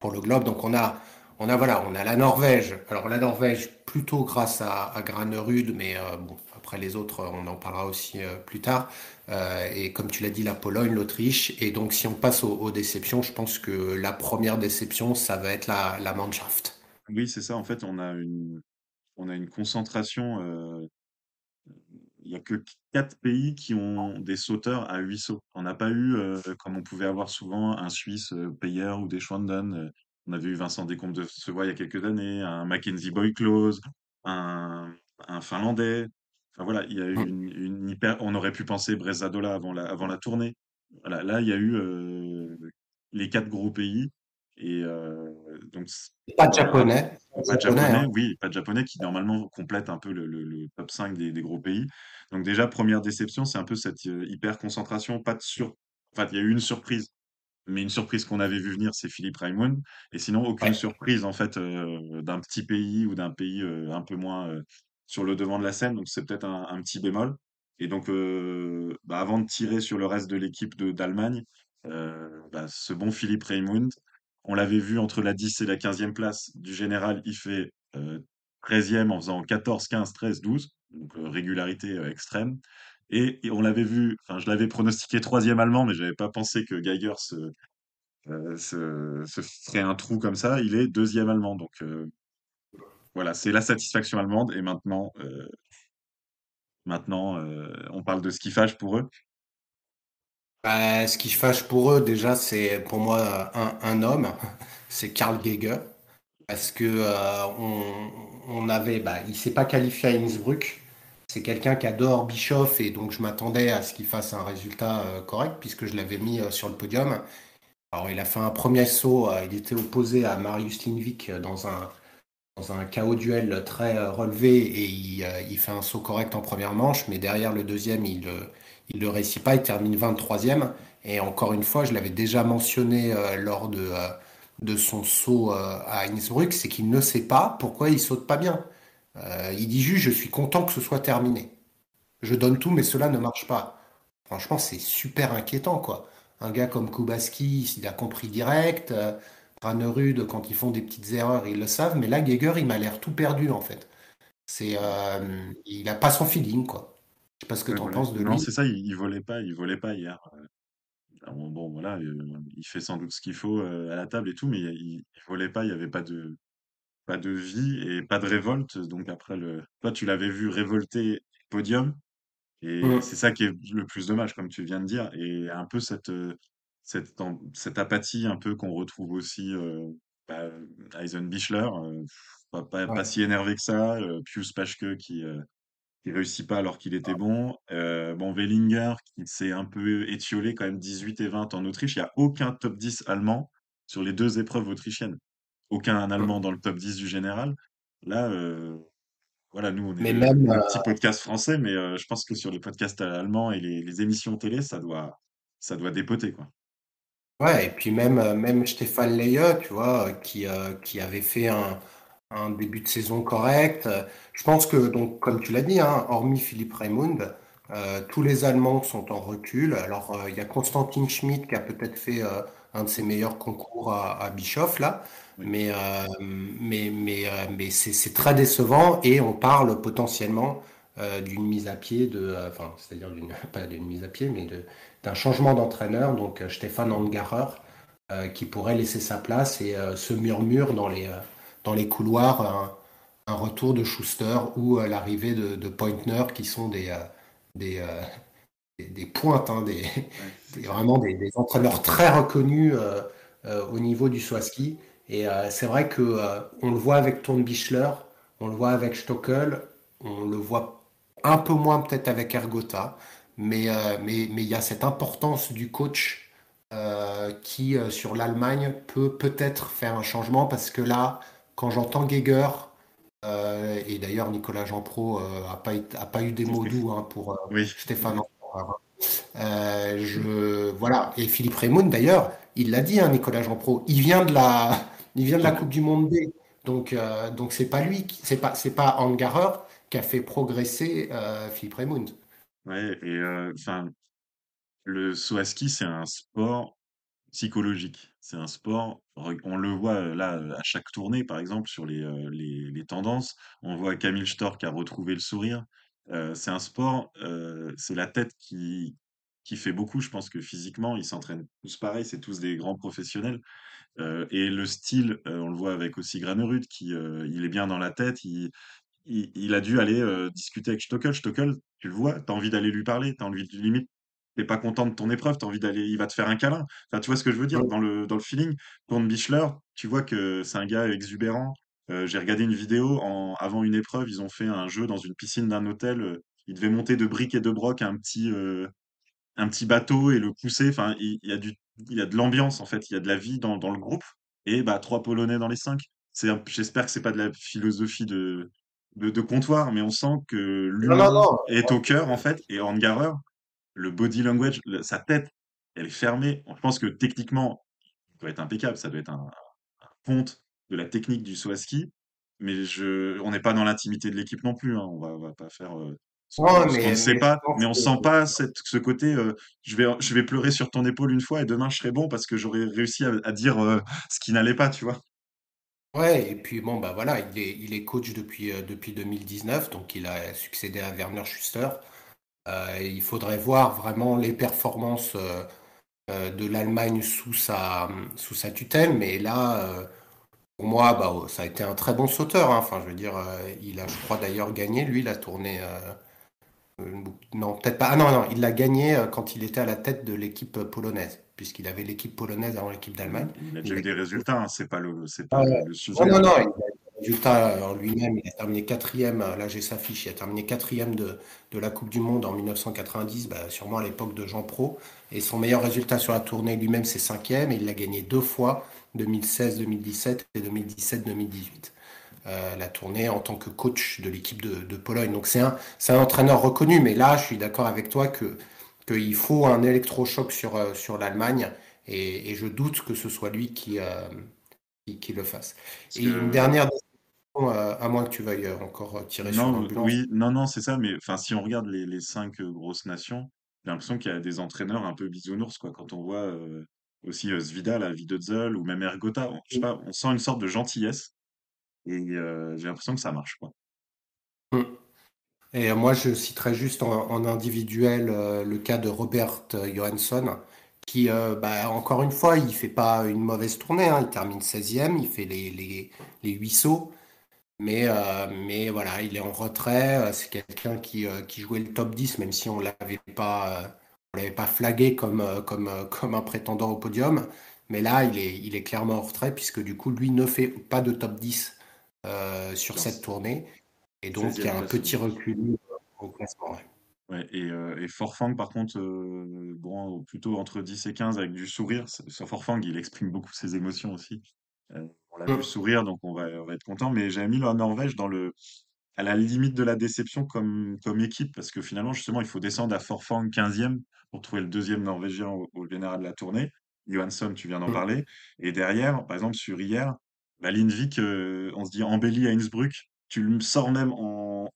pour le globe. Donc, on a, on a, voilà, on a la Norvège. Alors, la Norvège, plutôt grâce à, à Granerud, mais bon, après les autres, on en parlera aussi plus tard. et comme tu l'as dit, la Pologne, l'Autriche. Et donc, si on passe aux, déceptions, je pense que la première déception, ça va être la, la Mannschaft. Oui, c'est ça. En fait, on a une, on a une concentration. Euh, il n'y a que quatre pays qui ont des sauteurs à huit sauts. On n'a pas eu, euh, comme on pouvait avoir souvent, un Suisse euh, payeur ou des Schwanden. On avait eu Vincent Descombes de Savoie il y a quelques années, un Mackenzie Boy-Close, un, un Finlandais. Enfin, voilà, il y a eu mmh. une, une hyper. On aurait pu penser Bresadola avant la, avant la tournée. Voilà, là, il y a eu les quatre gros pays. Et donc, pas de japonais. Pas de japonais, hein. oui, pas de japonais qui normalement complète un peu le, top 5 des, gros pays. Donc déjà, première déception, c'est un peu cette hyper concentration, pas de sur... Enfin, il y a eu une surprise, mais une surprise qu'on avait vu venir, c'est Philippe Raimond. Et sinon, aucune surprise en fait d'un petit pays ou d'un pays un peu moins sur le devant de la scène. Donc c'est peut-être un, petit bémol. Et donc, bah, avant de tirer sur le reste de l'équipe d'Allemagne, bah, ce bon Philippe Raymond, on l'avait vu entre la 10 et la 15e place du général, il fait 13e en faisant 14, 15, 13, 12, donc régularité extrême. Et, on l'avait vu, enfin je l'avais pronostiqué troisième allemand, mais je n'avais pas pensé que Geiger se, ferait un trou comme ça. Il est deuxième allemand, donc voilà, c'est la satisfaction allemande. Et maintenant, maintenant on parle de skiffage pour eux. Bah, ce qui fâche pour eux, déjà, c'est pour moi un, homme, c'est Karl Geiger. Parce que euh, on, avait, bah, il s'est pas qualifié à Innsbruck. C'est quelqu'un qui adore Bischoff et donc je m'attendais à ce qu'il fasse un résultat euh, correct puisque je l'avais mis euh, sur le podium. Alors il a fait un premier saut, il était opposé à Marius Lindvik dans un, dans un chaos duel très relevé et il, fait un saut correct en première manche, mais derrière le deuxième, il, ne réussit pas, il termine 23e. Et encore une fois, je l'avais déjà mentionné euh, lors de, euh, de son saut euh, à Innsbruck, c'est qu'il ne sait pas pourquoi il saute pas bien. Il dit juste, je suis content que ce soit terminé. Je donne tout, mais cela ne marche pas. Franchement, c'est super inquiétant, quoi. Un gars comme Kubaski, il a compris direct. Ranerud, quand ils font des petites erreurs, ils le savent. Mais là, Geiger, il m'a l'air tout perdu, en fait. C'est, il n'a pas son feeling, quoi. Je sais pas ce que tu en penses de Non, lui. c'est ça, il, il volait pas, il volait pas hier. Euh, bon, voilà, euh, il fait sans doute ce qu'il faut euh, à la table et tout, mais il, il volait pas, il y avait pas de, pas de vie et pas de révolte. Donc après le, toi, tu l'avais vu révolter podium et Mm. c'est ça qui est le plus dommage, comme tu viens de dire, et un peu cette, cette, cette apathie un peu qu'on retrouve aussi euh, bah, Eisenbichler, pas, pas, pas Ouais. si énervé que ça, Pius Paschke qui qui réussit pas alors qu'il était bon. Euh, bon, Wellinger qui s'est un peu étiolé quand même 18 et 20 en Autriche. Il n'y a aucun top 10 allemand sur les deux épreuves autrichiennes. Aucun allemand dans le top 10 du général. Là, euh, voilà, nous, on est Mais même, le euh, petit podcast français, mais euh, je pense que sur les podcasts allemands et les, les émissions télé, ça doit, ça doit dépoter, quoi. ouais, et puis même, même Stéphane Leye, tu vois, qui, euh, qui avait fait un, un début de saison correct. Je pense que, donc, comme tu l'as dit, hein, hormis Philippe Raimund, euh, tous les Allemands sont en recul. Alors, euh, il y a Konstantin Schmidt qui a peut-être fait euh, un de ses meilleurs concours à, à Bischoff, là. Oui. Mais, mais, mais, mais c'est très décevant et on parle potentiellement d'une mise à pied, de, enfin, c'est-à-dire pas d'une mise à pied, mais de, d'un changement d'entraîneur, donc Stéphane Angarer, qui pourrait laisser sa place et se murmure dans les, dans les couloirs un, un retour de Schuster ou l'arrivée de, de Pointner qui sont des, des, euh, des, des pointes, hein, des, vraiment des, entraîneurs très reconnus euh, euh, au niveau du Swaski. Et c'est vrai que on le voit avec Bichler, on le voit avec Stockel, on le voit un peu moins peut-être avec Ergota, mais mais mais il y a cette importance du coach qui sur l'Allemagne peut peut-être faire un changement parce que là, quand j'entends Geiger et d'ailleurs, Nicolas Jean-Pro n'a pas, a pas eu des mots doux hein, pour oui. Stéphane. je, voilà. Et Philippe Raymond, d'ailleurs, il l'a dit, hein, Nicolas Jean-Pro, il vient de la, il vient de la Coupe du Monde B. Donc, euh, donc c'est pas lui, c'est pas, c'est pas Angarer qui a fait progresser euh, Philippe Raymond. Ouais, et euh, enfin, le saut à ski, c'est un sport psychologique. C'est un sport, on le voit là à chaque tournée, par exemple, sur les, les, les tendances. On voit Camille Stork a retrouvé le sourire. c'est un sport, c'est la tête qui, qui fait beaucoup. Je pense que physiquement, ils s'entraînent tous pareil, c'est tous des grands professionnels. Euh, et le style, euh, on le voit avec aussi Granerud, qui euh, il est bien dans la tête. Il, il, il a dû aller discuter avec Stockel. Stockel, tu le vois, tu as envie d'aller lui parler, tu as envie de limite t'es pas content de ton épreuve, tu as envie d'aller, il va te faire un câlin. Enfin, tu vois ce que je veux dire dans le, dans le feeling. Pour Bichler, tu vois que c'est un gars exubérant. j'ai regardé une vidéo en, avant une épreuve, ils ont fait un jeu dans une piscine d'un hôtel. il devait monter de briques et de broc un petit, un petit bateau et le pousser. Enfin, il, y a du, il y a de l'ambiance en fait, il y a de la vie dans, dans le groupe. Et bah trois Polonais dans les cinq. C'est, j'espère que c'est pas de la philosophie de, de, de comptoir, mais on sent que l'humain est au cœur en fait. Et Angarer, le body language, sa tête, elle est fermée. Je pense que techniquement, ça doit être impeccable. Ça doit être un, un compte de la technique du saut Mais je, on n'est pas dans l'intimité de l'équipe non plus. Hein. On va, va pas faire euh, on ne sait pas, mais on sent pas cette, ce côté. Euh, je vais, je vais pleurer sur ton épaule une fois et demain je serai bon parce que j'aurais réussi à, dire euh, ce qui n'allait pas, tu vois. Ouais, et puis bon, bah voilà, il est, il est coach depuis, euh, depuis 2019, donc il a succédé à Werner Schuster. Il faudrait voir vraiment les performances de l'Allemagne sous sa, sous sa tutelle, mais là, pour moi, bah, ça a été un très bon sauteur. Hein. Enfin, je veux dire, il a, je crois d'ailleurs, gagné, lui, la tournée euh, non, peut-être pas. Ah non, non, il l'a gagné euh, quand il était à la tête de l'équipe polonaise, puisqu'il avait l'équipe polonaise avant l'équipe d'Allemagne. Il a déjà eu des résultats, hein, c'est pas le, c'est pas le sujet. Non, non, non, résultats en lui-même. Il a terminé quatrième, euh, là j'ai sa fiche, il a terminé quatrième de, de la Coupe du Monde en 1990, bah, sûrement à l'époque de Jean Pro. Et son meilleur résultat sur la tournée lui-même, c'est cinquième, et il l'a gagné deux fois, 2016-2017 et 2017-2018. Euh, la tournée en tant que coach de l'équipe de, Pologne. Donc c'est un, un entraîneur reconnu, mais là je suis d'accord avec toi que qu'il faut un électrochoc sur, euh, sur l'Allemagne et, je doute que ce soit lui qui, euh, qui, le fasse. et une dernière à moins que tu veuilles encore tirer sur l'ambulance. Oui, non, non, c'est ça, mais enfin si on regarde les, les cinq grosses nations, j'ai l'impression qu'il y a des entraîneurs un peu bisounours, quoi, quand on voit aussi Svida, la Vidotzel ou même Ergota, on, je sais pas, on sent une sorte de gentillesse et j'ai l'impression que ça marche, quoi. Mmh. Et moi, je citerai juste en, individuel le cas de Robert Johansson, qui, bah, encore une fois, il fait pas une mauvaise tournée. Hein. il termine 16e, il fait les, les, les 8 sauts. Mais, mais voilà, il est en retrait. C'est quelqu'un qui, qui jouait le top 10, même si on ne l'avait pas, l'avait pas flagué comme, comme, comme un prétendant au podium. Mais là, il est, il est clairement en retrait, puisque du coup, lui ne fait pas de top 10 euh, sur cette tournée. Et donc, il y a un petit recul au classement. Ouais. et, euh, et Forfang, par contre, euh, bon, plutôt entre 10 et 15 avec du sourire. Sur Forfang, il exprime beaucoup ses émotions aussi. On l'a vu sourire, donc on va, on va être content. Mais j'ai mis la Norvège dans le, à la limite de la déception comme, comme équipe, parce que finalement, justement, il faut descendre à Forfang 15e pour trouver le deuxième Norvégien au, au général de la tournée. Johansson, tu viens d'en mmh. parler. Et derrière, par exemple, sur hier, bah, Lindvik, euh, on se dit embelli à Innsbruck. Tu le sors même en,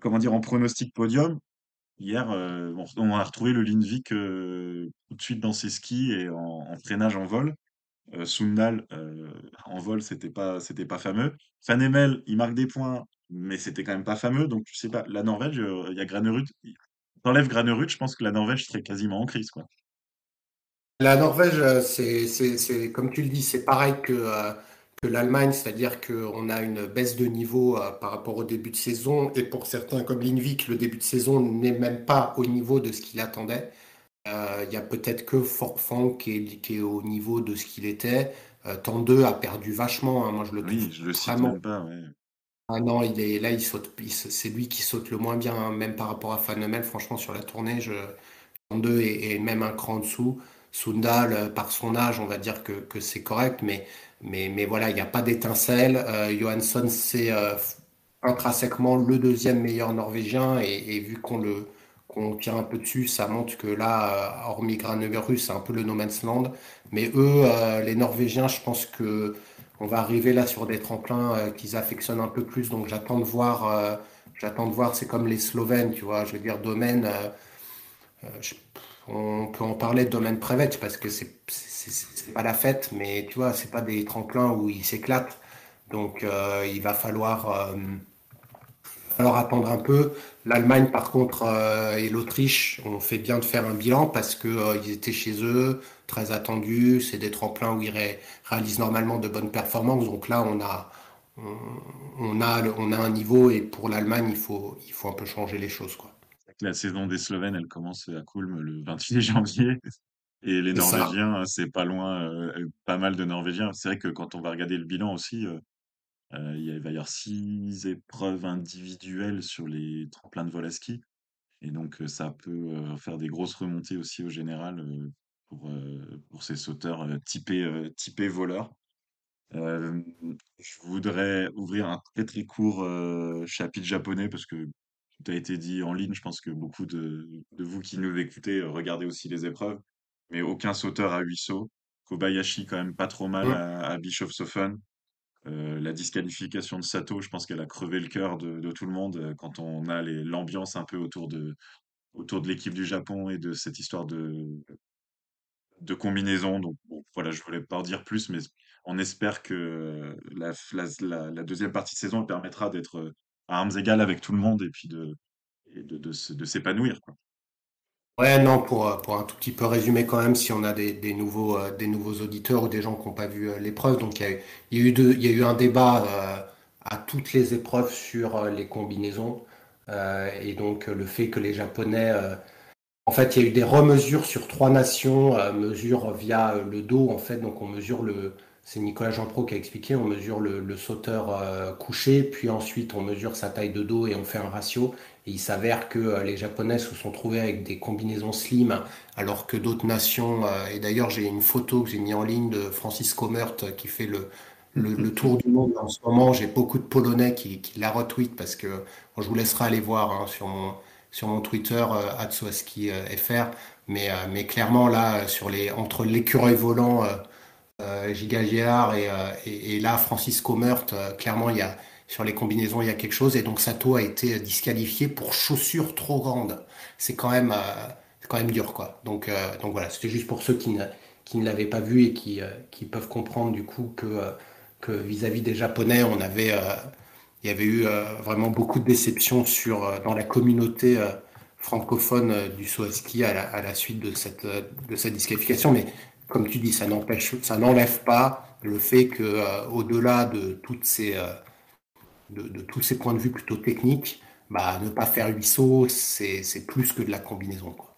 comment dire, en pronostic podium. Hier, euh, on a retrouvé le Lindvik euh, tout de suite dans ses skis et en, freinage en vol. Sundal en vol, c'était pas, c'était pas fameux. Van Emel, il marque des points, mais c'était quand même pas fameux. Donc, tu sais pas, la Norvège, il y a Granerud. T'enlèves Granerud, je pense que la Norvège serait quasiment en crise, quoi. La Norvège, c'est, comme tu le dis, c'est pareil que que l'Allemagne, c'est-à-dire qu'on a une baisse de niveau euh, par rapport au début de saison, et pour certains comme Linvik, le début de saison n'est même pas au niveau de ce qu'il attendait. Euh, il y a peut-être que Forfang qui est, qui est, au niveau de ce qu'il était. Euh, Tant 2 a perdu vachement, hein. moi je le trouve oui, je le vraiment. Pas, Ah non, il est là, il saute, c'est lui qui saute le moins bien, hein, même par rapport à Fanemel. Franchement, sur la tournée, je, 2 est, est, même un cran en dessous. Sundal, par son âge, on va dire que, que c'est correct, mais mais, mais voilà, il n'y a pas d'étincelle. Euh, Johansson, c'est euh, intrinsèquement le deuxième meilleur norvégien et, vu qu'on le qu'on tire un peu dessus, ça montre que là, hormis Graneverus, c'est un peu le no. Mais eux, les Norvégiens, je pense que on va arriver là sur des tremplins qu'ils affectionnent un peu plus. Donc j'attends de voir J'attends de voir, c'est comme les Slovènes, tu vois. Je veux dire, domaine, euh, euh, on peut en parler de domaine Prevet parce que c'est pas la fête, mais tu vois, c'est pas des tremplins où ils s'éclatent. Donc, euh, il va falloir, falloir attendre un peu. L'Allemagne, par contre, et l'Autriche, on fait bien de faire un bilan parce qu'ils étaient chez eux, très attendus. C'est des tremplins où ils réalisent normalement de bonnes performances. Donc là, on a on, a, on a un niveau et pour l'Allemagne, il faut, il faut un peu changer les choses. Quoi. La saison des Slovènes, elle commence à Kulm le 28 janvier. Et les Norvégiens, c'est pas loin, euh, pas mal de Norvégiens. C'est vrai que quand on va regarder le bilan aussi, euh, euh, il va y avoir six épreuves individuelles sur les tremplins de vol à ski. Et donc, ça peut faire des grosses remontées aussi au général pour, pour ces sauteurs typés, typés voleurs. Euh, je voudrais ouvrir un très très court euh, chapitre japonais parce que tout a été dit en ligne. Je pense que beaucoup de, de vous qui nous écoutez euh, regardez aussi les épreuves, mais aucun sauteur à huit sauts. Kobayashi quand même pas trop mal à, à. Euh, la disqualification de Sato, je pense qu'elle a crevé le cœur de, tout le monde quand on a l'ambiance un peu autour de autour de l'équipe du Japon et de cette histoire de combinaison. Donc voilà, je voulais pas en dire plus, mais on espère que la, deuxième partie de saison permettra d'être euh, à armes égales avec tout le monde et puis de, s'épanouir. Ouais, non, pour, euh, pour un tout petit peu résumer quand même, si on a des, nouveaux, euh, des nouveaux auditeurs ou des gens qui n'ont pas vu l'épreuve, donc il y a, eu y un débat à toutes les épreuves sur les combinaisons. et donc le fait que les Japonais en fait, il y a eu des remesures sur trois nations, euh, via le dos, en fait. Donc, on mesure le. C'est Nicolas Jean-Pro qui a expliqué, on mesure le, sauteur euh, couché, puis ensuite on mesure sa taille de dos et on fait un ratio. Il s'avère que euh, les Japonais se sont trouvés avec des combinaisons slim, alors que d'autres nations. et d'ailleurs, j'ai une photo que j'ai mis en ligne de Francis Comert qui fait le, le, tour du monde en ce moment. J'ai beaucoup de Polonais qui, la retweetent parce que je vous laisserai aller voir hein, sur mon sur mon Twitter fr mais euh, mais clairement là sur les entre l'écureuil volant euh, euh, et, et, et, là Francisco Meurt clairement il y a sur les combinaisons il y a quelque chose. Et donc Sato a été disqualifié pour chaussures trop grandes. C'est quand même quand même dur quoi. Donc donc voilà c'était juste pour ceux qui ne qui ne l'avaient pas vu et qui qui peuvent comprendre du coup que que vis-à-vis -vis des japonais on avait il y avait eu euh, vraiment beaucoup de déceptions sur, euh, dans la communauté euh, francophone du saut à la, à la suite de cette, de cette disqualification. Mais comme tu dis, ça n'empêche, ça n'enlève pas le fait que, au-delà de toutes ces, de, de, tous ces points de vue plutôt techniques, bah, ne pas faire huit sauts, c'est, c'est plus que de la combinaison. Quoi.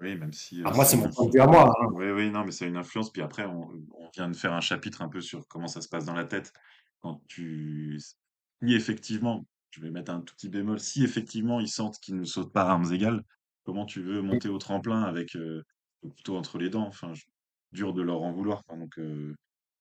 Oui, même si. moi, c'est mon point de vue à moi. Hein. Oui, oui, non, mais c'est une influence. Puis après, on, on, vient de faire un chapitre un peu sur comment ça se passe dans la tête quand tu si effectivement, je vais mettre un tout petit bémol, si effectivement ils sentent qu'ils ne sautent pas à armes égales, comment tu veux monter au tremplin avec le couteau entre les dents? Enfin, dur de leur en vouloir. donc,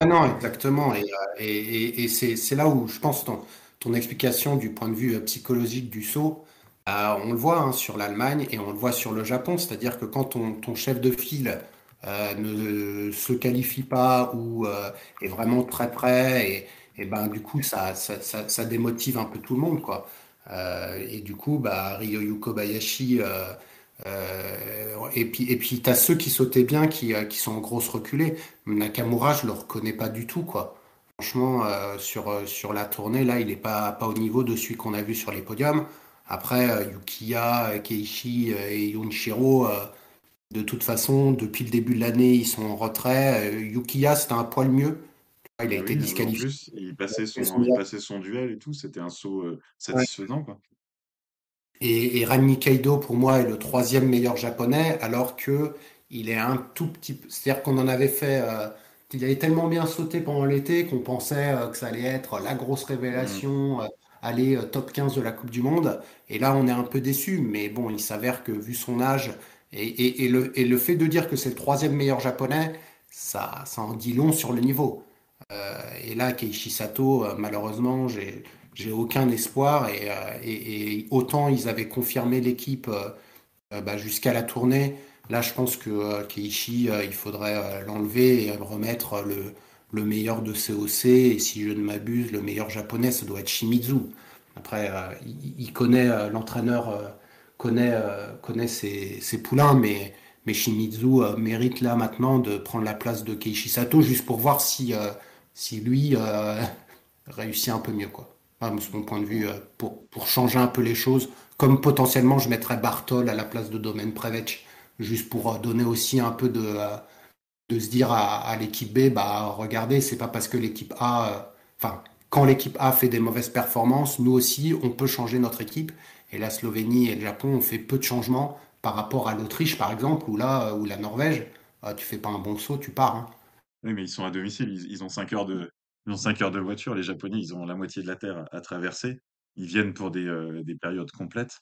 ah non, exactement. Et, et, et, c'est là où je pense ton, ton explication du point de vue psychologique du saut, bah, on le voit hein, sur l'Allemagne et on le voit sur le Japon. C'est-à-dire que quand ton, ton chef de file euh, ne se qualifie pas ou est vraiment très près et, et ben du coup ça, ça, ça, démotive un peu tout le monde quoi. Euh, et du coup bah Ryoyu Kobayashi euh, euh, et puis et puis t'as ceux qui sautaient bien qui, qui sont en grosse reculée. Nakamura je le reconnais pas du tout quoi. Franchement sur sur la tournée là il est pas pas au niveau de celui qu'on a vu sur les podiums. Après Yukiya, Keiichi et Yunshiro de toute façon, depuis le début de l'année, ils sont en retrait. Yukiya, c'était un poil mieux. Il a ah été disqualifié. il passait son, son duel et tout, c'était un saut euh, satisfaisant. Quoi. Et, et Rani Kaido, pour moi, est le troisième meilleur japonais, alors que il est un tout petit peu. C'est-à-dire qu'on en avait fait. Euh, il avait tellement bien sauté pendant l'été qu'on pensait euh, que ça allait être la grosse révélation, mmh. aller top 15 de la Coupe du Monde. Et là, on est un peu déçu. Mais bon, il s'avère que vu son âge et, et, le, et le fait de dire que c'est le troisième meilleur japonais, ça, ça en dit long sur le niveau. Euh, et là, Keiichi Sato, euh, malheureusement, j'ai j'ai aucun espoir. Et, et, autant ils avaient confirmé l'équipe bah, jusqu'à la tournée. Là, je pense que Keishi, il faudrait l'enlever et remettre le, le meilleur de COC. Et si je ne m'abuse, le meilleur japonais, ça doit être Shimizu. Après, il, connaît l'entraîneur connaît, euh, connaît ses, poulains, mais, mais Shimizu euh, mérite là maintenant de prendre la place de Keishi Sato juste pour voir si, euh, si lui réussit un peu mieux. Quoi. Mon point de vue, pour, pour changer un peu les choses. Comme potentiellement, je mettrais Bartol à la place de Domaine Prevec, juste pour donner aussi un peu de, de se dire à, l'équipe B, bah regardez, c'est pas parce que l'équipe A, enfin, quand l'équipe A fait des mauvaises performances, nous aussi, on peut changer notre équipe. Et la Slovénie et le Japon ont fait peu de changements par rapport à l'Autriche, par exemple, ou là, la Norvège. Ah, tu fais pas un bon saut, tu pars. Hein. Oui, mais ils sont à domicile, ils, ont 5 heures de, ils ont 5 heures de voiture. Les Japonais, ils ont la moitié de la Terre à, traverser. Ils viennent pour des, euh, des périodes complètes.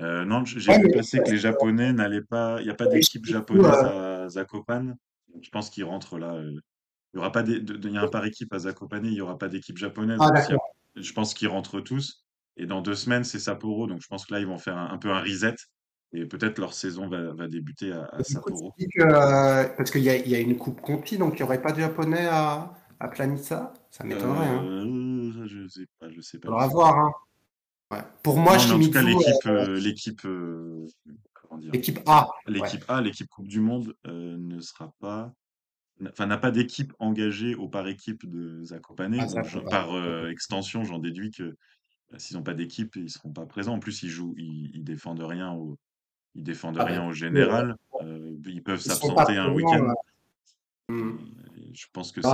Euh, non, j'ai vu passer que les Japonais n'allaient pas. Il n'y a pas d'équipe japonaise à Zakopane. Je pense qu'ils rentrent là. Euh, il y aura pas y a un par équipe à Zakopane, il n'y aura pas d'équipe japonaise. Ah, je pense qu'ils rentrent tous. Et dans deux semaines, c'est Sapporo. Donc, je pense que là, ils vont faire un, peu un reset. Et peut-être leur saison va, débuter à, Sapporo. Euh, parce qu'il y, y, a une coupe Conti, donc il n'y aurait pas de japonais à, à Planitza Ça m'étonnerait. Hein. Euh, je ne sais pas. Je sais pas. On va voir. Hein. Ouais. Pour moi, je En tout cas, l'équipe, euh, l'équipe, l'équipe A. L'équipe A, l'équipe Coupe du Monde ne sera pas enfin n'a pas d'équipe engagée au par équipe de Zakopane. Ah, par extension, j'en déduis que bah, s'ils n'ont pas d'équipe, ils ne seront pas présents. En plus, ils jouent, ils, défendent rien au, ils défendent ah rien au général. Euh, ils peuvent s'absenter un week-end. Hmm. Je pense que c'est.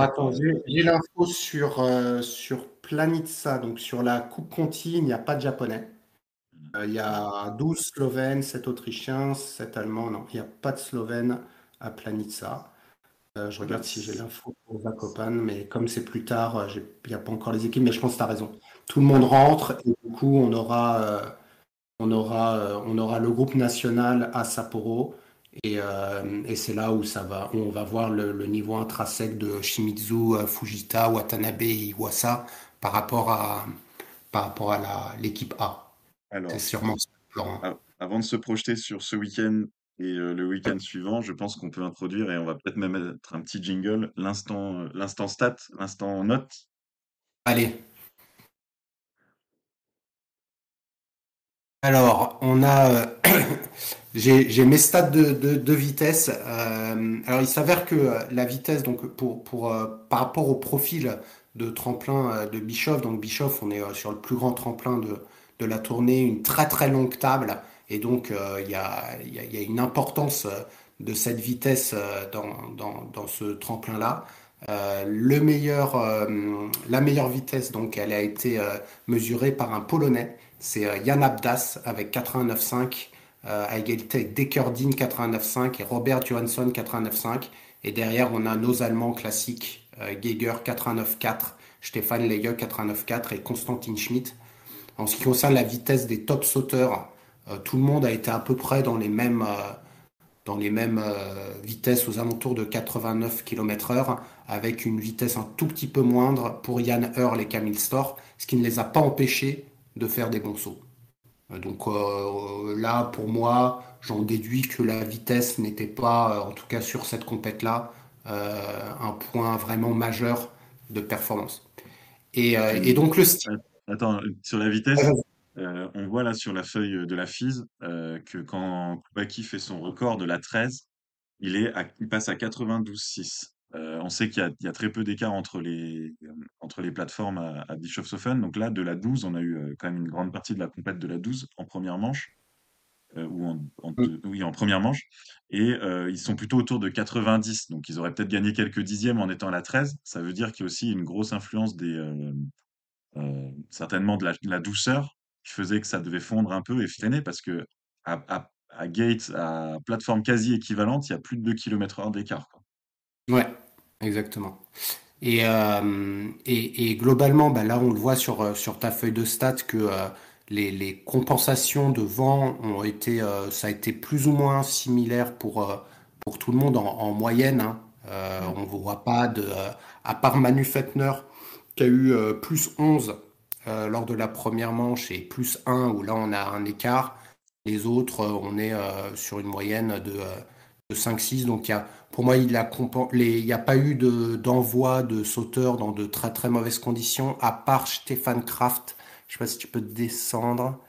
J'ai l'info sur, euh, sur Planitza, donc sur la Coupe Conti, il n'y a pas de japonais. Euh, il y a 12 Slovènes, 7 Autrichiens, 7 Allemands. Non, il n'y a pas de Slovènes à Planitza. je regarde si j'ai l'info pour Zakopan, mais comme c'est plus tard, il n'y a pas encore les équipes, mais je pense que tu as raison tout le monde rentre et du coup on aura, euh, on aura, euh, on aura le groupe national à Sapporo et, euh, et c'est là où ça va, on va voir le, niveau intrinsèque de Shimizu, Fujita, Watanabe et Iwasa par rapport à, par rapport à l'équipe A. C'est sûrement Avant de se projeter sur ce week-end et le week-end suivant, je pense qu'on peut introduire et on va peut-être même mettre un petit jingle, l'instant, l'instant stat, l'instant note. Allez. Alors, on a, euh, j'ai mes stats de, vitesse. Euh, alors, il s'avère que euh, la vitesse, donc pour, pour par rapport au profil de tremplin de Bischoff, donc Bischoff, on est sur le plus grand tremplin de, de la tournée, une très très longue table, et donc il y a, y, a, une importance de cette vitesse dans, dans, dans ce tremplin-là. le meilleur, la meilleure vitesse, donc, elle a été mesurée par un Polonais c'est euh, Yann Abdas avec 89.5 euh, à égalité avec Deckerdin 89.5 et Robert Johansson 89.5. Et derrière, on a nos Allemands classiques, euh, Geiger 89.4, Stéphane Leye 89.4 et Konstantin Schmidt. En ce qui concerne la vitesse des top sauteurs, tout le monde a été à peu près dans les mêmes, vitesses aux alentours de 89 km/h, avec une vitesse un tout petit peu moindre pour Yann Earl et Camille Storr, ce qui ne les a pas empêchés de faire des bons sauts. Euh, donc euh, là, pour moi, j'en déduis que la vitesse n'était pas, euh, en tout cas sur cette compète-là, un point vraiment majeur de performance. Et, donc le style. Attends, sur la vitesse, on voit là sur la feuille de la FISE que quand Koubaki fait son record de la 13, il, est il passe à 92,6. Euh, on sait qu'il y, a très peu d'écart entre les, entre les plateformes à, à Bischofshofen. Donc là, de la 12, on a eu euh, quand même une grande partie de la compète de la 12 en première manche. Euh, ou en, mmh. oui, en première manche. Et ils sont plutôt autour de 90. Donc ils auraient peut-être gagné quelques dixièmes en étant à la 13. Ça veut dire qu'il y a aussi une grosse influence des, certainement de la, douceur qui faisait que ça devait fondre un peu et freiner parce que à, à, à gate, à plateforme quasi équivalente, il y a plus de 2 km/h d'écart. Ouais, exactement. Et, euh, et, et, globalement, bah là, on le voit sur, euh, sur ta feuille de stats que euh, les, les, compensations de vent ont été, ça a été plus ou moins similaire pour, pour tout le monde en, moyenne. Hein. on ne voit pas de, à part Manu Fettner qui a eu plus 11 euh, lors de la première manche et plus 1 où là on a un écart. Les autres, on est sur une moyenne de, de 5-6. Donc il y a, pour moi, il n'y a, pas eu d'envoi de, sauteurs dans de très très mauvaises conditions, à part Stéphane Kraft. Je ne sais pas si tu peux descendre.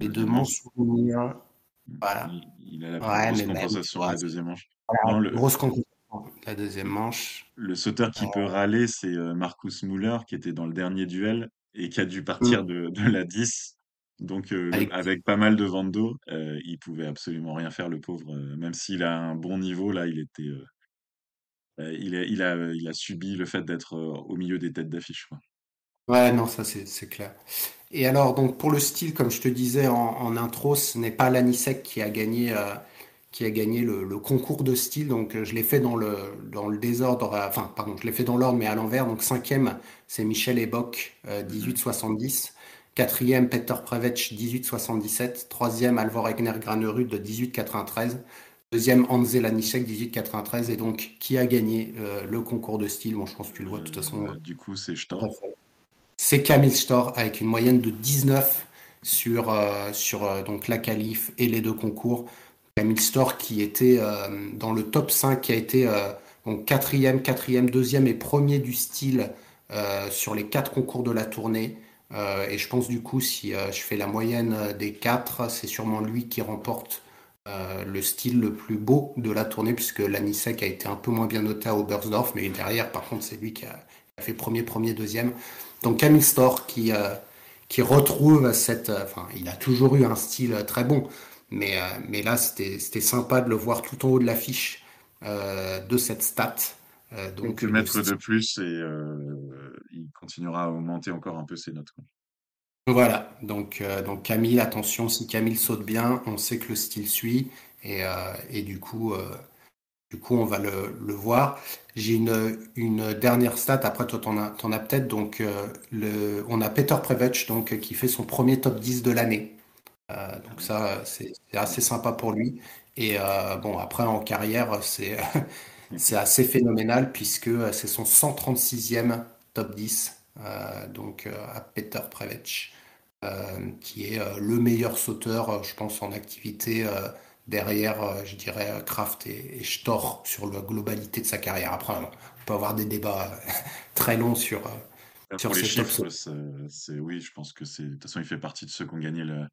Et de mon souvenir. Voilà. Il, a la grosse compensation la deuxième manche. Grosse compensation la deuxième manche. Le sauteur qui peut râler, c'est Marcus Muller, qui était dans le dernier duel et qui a dû partir mm. de, la 10. Donc, avec... pas mal de vent d'eau, il pouvait absolument rien faire, le pauvre. même s'il a un bon niveau, là, il était. il, a, il, a, il a subi le fait d'être au milieu des têtes d'affiche. Ouais, non, ça c'est clair. Et alors, donc pour le style, comme je te disais en, intro, ce n'est pas l'Anisec qui a gagné qui a gagné le, concours de style. Donc, euh, je l'ai fait dans le, dans le désordre, euh, enfin, pardon, je l'ai fait dans l'ordre, mais à l'envers. Donc, cinquième, c'est Michel Ebock, 1870. Euh, Quatrième, Peter Prevec, 1877. Troisième, Alvor Egner Granerud, de 1893. Deuxième, Hanze Laniszek, 1893. Et donc, qui a gagné le concours de style? Bon, je pense que tu le vois de toute façon. du coup, c'est Stor. C'est Camille Stor, avec une moyenne de 19 sur, sur donc, la qualif et les deux concours. Camille Store qui était euh, dans le top 5, qui a été euh, donc quatrième, quatrième, deuxième et premier du style euh, sur les quatre concours de la tournée. Et je pense du coup, si je fais la moyenne des quatre, c'est sûrement lui qui remporte le style le plus beau de la tournée, puisque l'Anisek a été un peu moins bien noté à Oberstdorf, mais derrière, par contre, c'est lui qui a, fait premier, premier, deuxième. Donc Camille Store qui, retrouve cette... Enfin, il a toujours eu un style très bon, mais, euh, mais là, c'était sympa de le voir tout en haut de l'affiche euh, de cette stat. Euh, donc, Quelques mètres de plus et il continuera à augmenter encore un peu ses notes. Voilà, donc, donc Camille, attention, si Camille saute bien, on sait que le style suit et, et du, coup, du coup, on va le, le voir. J'ai une, une, dernière stat, après toi, tu en as, as peut-être. Donc, le, on a Peter Prevec donc, qui fait son premier top 10 de l'année. Euh, donc ça, c'est assez sympa pour lui. Et euh, bon, après, en carrière, c'est c'est assez phénoménal puisque c'est son 136e top 10, euh, donc à Peter Prevec, qui est le meilleur sauteur, je pense, en activité derrière, je dirais, Kraft et, Stor sur la globalité de sa carrière. Après, on peut avoir des débats très longs sur, sur les chiffres. C'est, oui, je pense que c'est. De toute façon, il fait partie de ceux qui ont gagné le,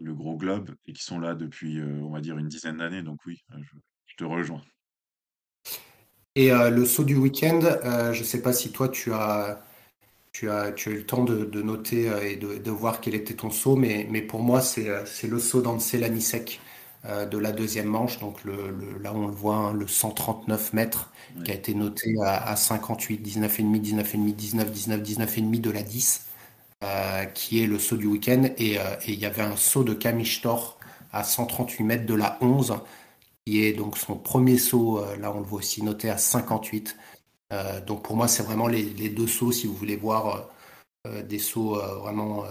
le gros globe et qui sont là depuis, euh, on va dire, une dizaine d'années. Donc oui, euh, je, te rejoins. Et euh, le saut du week-end, je ne sais pas si toi tu as, tu as, tu as eu le temps de, noter et de, voir quel était ton saut, mais, mais pour moi c'est le saut d'Anse-Lanisek de la deuxième manche. Donc le, là on le voit, hein, le 139 mètres qui a été noté à, à 58, 19,5, 19,5, 19, 19, 19,5 de la 10. Euh, qui est le saut du week-end. Euh, et, il y avait un saut de Kamishtor à 138 mètres de la 11, qui est donc son premier saut. Euh, là, on le voit aussi noté à 58. donc pour moi, c'est vraiment les, deux sauts. Si vous voulez voir des sauts vraiment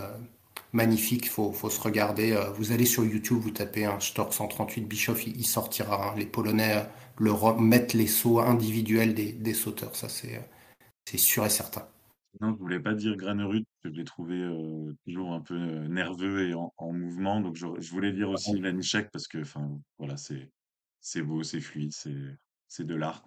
magnifiques, il faut, se regarder. vous allez sur YouTube, vous tapez un Stork 138 Bischoff, il, sortira. Hein. Les Polonais le mettent les sauts individuels des, des sauteurs. Ça, c'est sûr et certain. Non, je voulais pas dire Granerud, que je l'ai trouvé toujours un peu nerveux et en, mouvement. Donc, je, voulais dire aussi Lanichek parce que, enfin, voilà, c'est c'est beau, c'est fluide, c'est de l'art,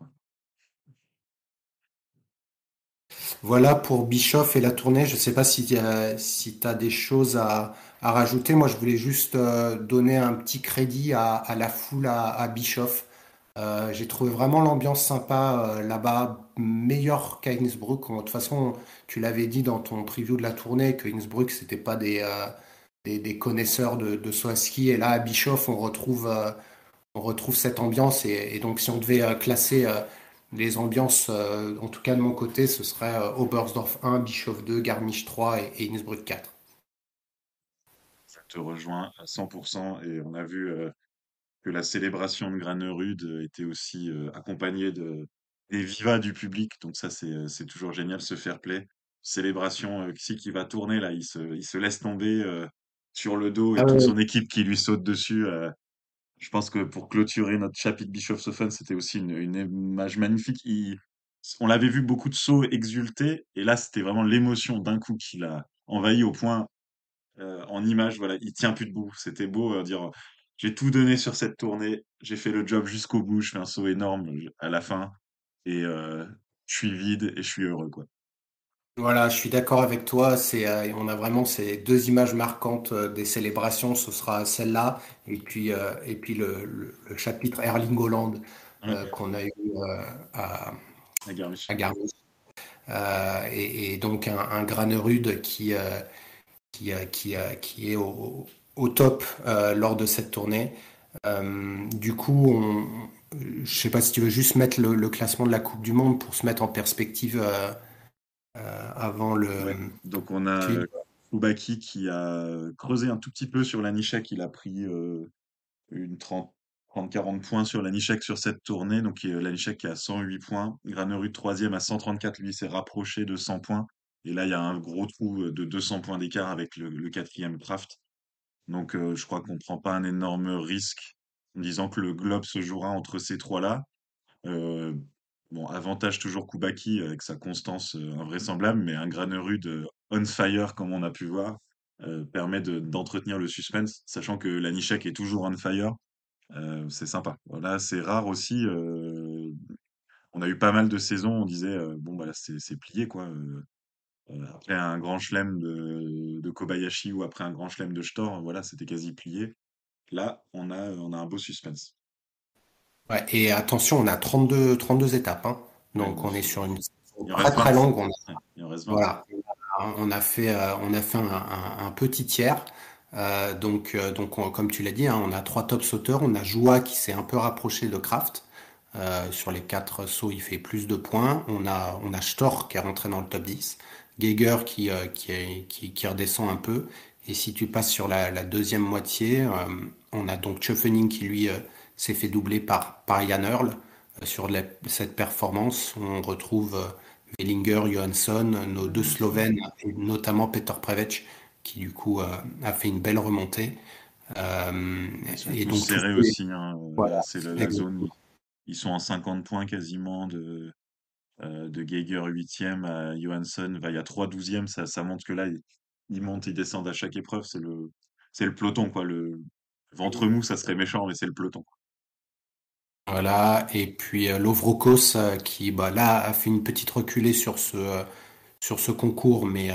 Voilà pour Bischoff et la tournée. Je ne sais pas si, si tu as des choses à, à, rajouter. Moi, je voulais juste donner un petit crédit à, la foule à, Bischoff. Euh, j'ai trouvé vraiment l'ambiance sympa euh, là-bas, meilleure qu'à Innsbruck. De toute façon, tu l'avais dit dans ton preview de la tournée que Innsbruck, c'était pas des, euh, des, connaisseurs de, de Et là, à Bischoff, on retrouve, on retrouve cette ambiance. Et, donc, si on devait classer les ambiances, en tout cas de mon côté, ce serait Oberstdorf 1, Bischoff 2, Garmisch 3 et, Innsbruck 4. Ça te rejoint à 100%. Et on a vu que la célébration de Granerud était aussi accompagnée de, des vivas du public. Donc ça, c'est toujours génial, ce fair play. Célébration, qui qui va tourner, là, il se, il se laisse tomber sur le dos et ah toute son équipe qui lui saute dessus. Je pense que pour clôturer notre chapitre Bischofshofen, c'était aussi une, image magnifique. on l'avait vu beaucoup de sauts exulter, et là, c'était vraiment l'émotion d'un coup qu'il a, envahi au point, euh, en image, voilà, il tient plus debout. C'était beau euh, dire, j'ai tout donné sur cette tournée, j'ai fait le job jusqu'au bout, je fais un saut énorme à la fin et euh, je suis vide et je suis heureux. Voilà, je suis d'accord avec toi. C'est, euh, on a vraiment ces deux images marquantes euh, des célébrations. Ce sera celle-là et puis euh, et puis le, le- le chapitre Erling Haaland Ouais, euh, qu'on a eu euh, à, à Garmisch. à Garmisch. Euh, et, et donc un, un Granerud qui euh, qui euh, qui, euh, qui est au, au top euh, lors de cette tournée. Euh, du coup, on, je sais pas si tu veux juste mettre le, le classement de la Coupe du Monde pour se mettre en perspective euh, euh, avant Ouais. le. Donc on a Koubaki qui a creusé un tout petit peu sur l'Anichek, il a pris euh, une 30, 30-40 points sur l'Anichek sur cette tournée. Donc l'Anichek qui a 108 points. Granerud troisième à 134, lui s'est rapproché de 100 points. Et là, il y a un gros trou euh, de 200 points d'écart avec le, quatrième Kraft. Donc euh, je crois qu'on prend pas un énorme risque en disant que le globe se jouera entre ces trois-là. Euh, bon, avantage toujours Koubaki avec sa constance euh, invraisemblable, mais un Granerud euh, on fire, comme on a pu voir, euh, permet de- d'entretenir le suspense, sachant que l'Anichek est toujours on fire. Euh, c'est sympa. Voilà, c'est rare aussi. euh, on a eu pas mal de saisons, on disait, euh, bon, bah, c'est c'est plié, quoi. euh, euh, après un grand chelem de, de Kobayashi ou après un grand chelem de Stor, voilà, c'était quasi plié. Là, on a, on a un beau suspense. Ouais, et attention, on a 32, 32 étapes, hein. Donc on est sur une en très reste très 20. longue. On a- Ouais, il en reste 20. voilà, on a fait, euh, on a fait un, un- un petit tiers. Euh, donc, euh, donc on- comme tu l'as dit, hein, on a trois top sauteurs. On a Joua qui s'est un peu rapproché de Kraft. Euh, sur les quatre sauts, il fait plus de points. On a, on a Storr qui est rentré dans le top 10. Geiger qui, euh, qui, est- qui, qui redescend un peu. Et si tu passes sur la, la deuxième moitié, on a donc Schöffening qui lui s'est fait doubler par, par Jan Earl. Euh, sur la- cette performance, on retrouve euh, Vellinger, Johansson, nos deux. Slovènes, et notamment Peter Prevec, qui du coup euh, a fait une belle remontée. Euh, Ils sont et donc aussi. hein. Voilà, Là, c'est la, la zone. exactement. Ils sont en 50 points quasiment de, euh, de Geiger huitième à Johansson. Il y a trois douzièmes. Ça, ça montre que là, ils, ils montent, ils descendent à chaque épreuve. C'est le, c'est le peloton, quoi. Le ventre mou, ça serait méchant, mais c'est le peloton. Voilà, et puis euh, Lovrokos euh, qui bah, là a fait une petite reculée sur ce, euh, sur ce concours, mais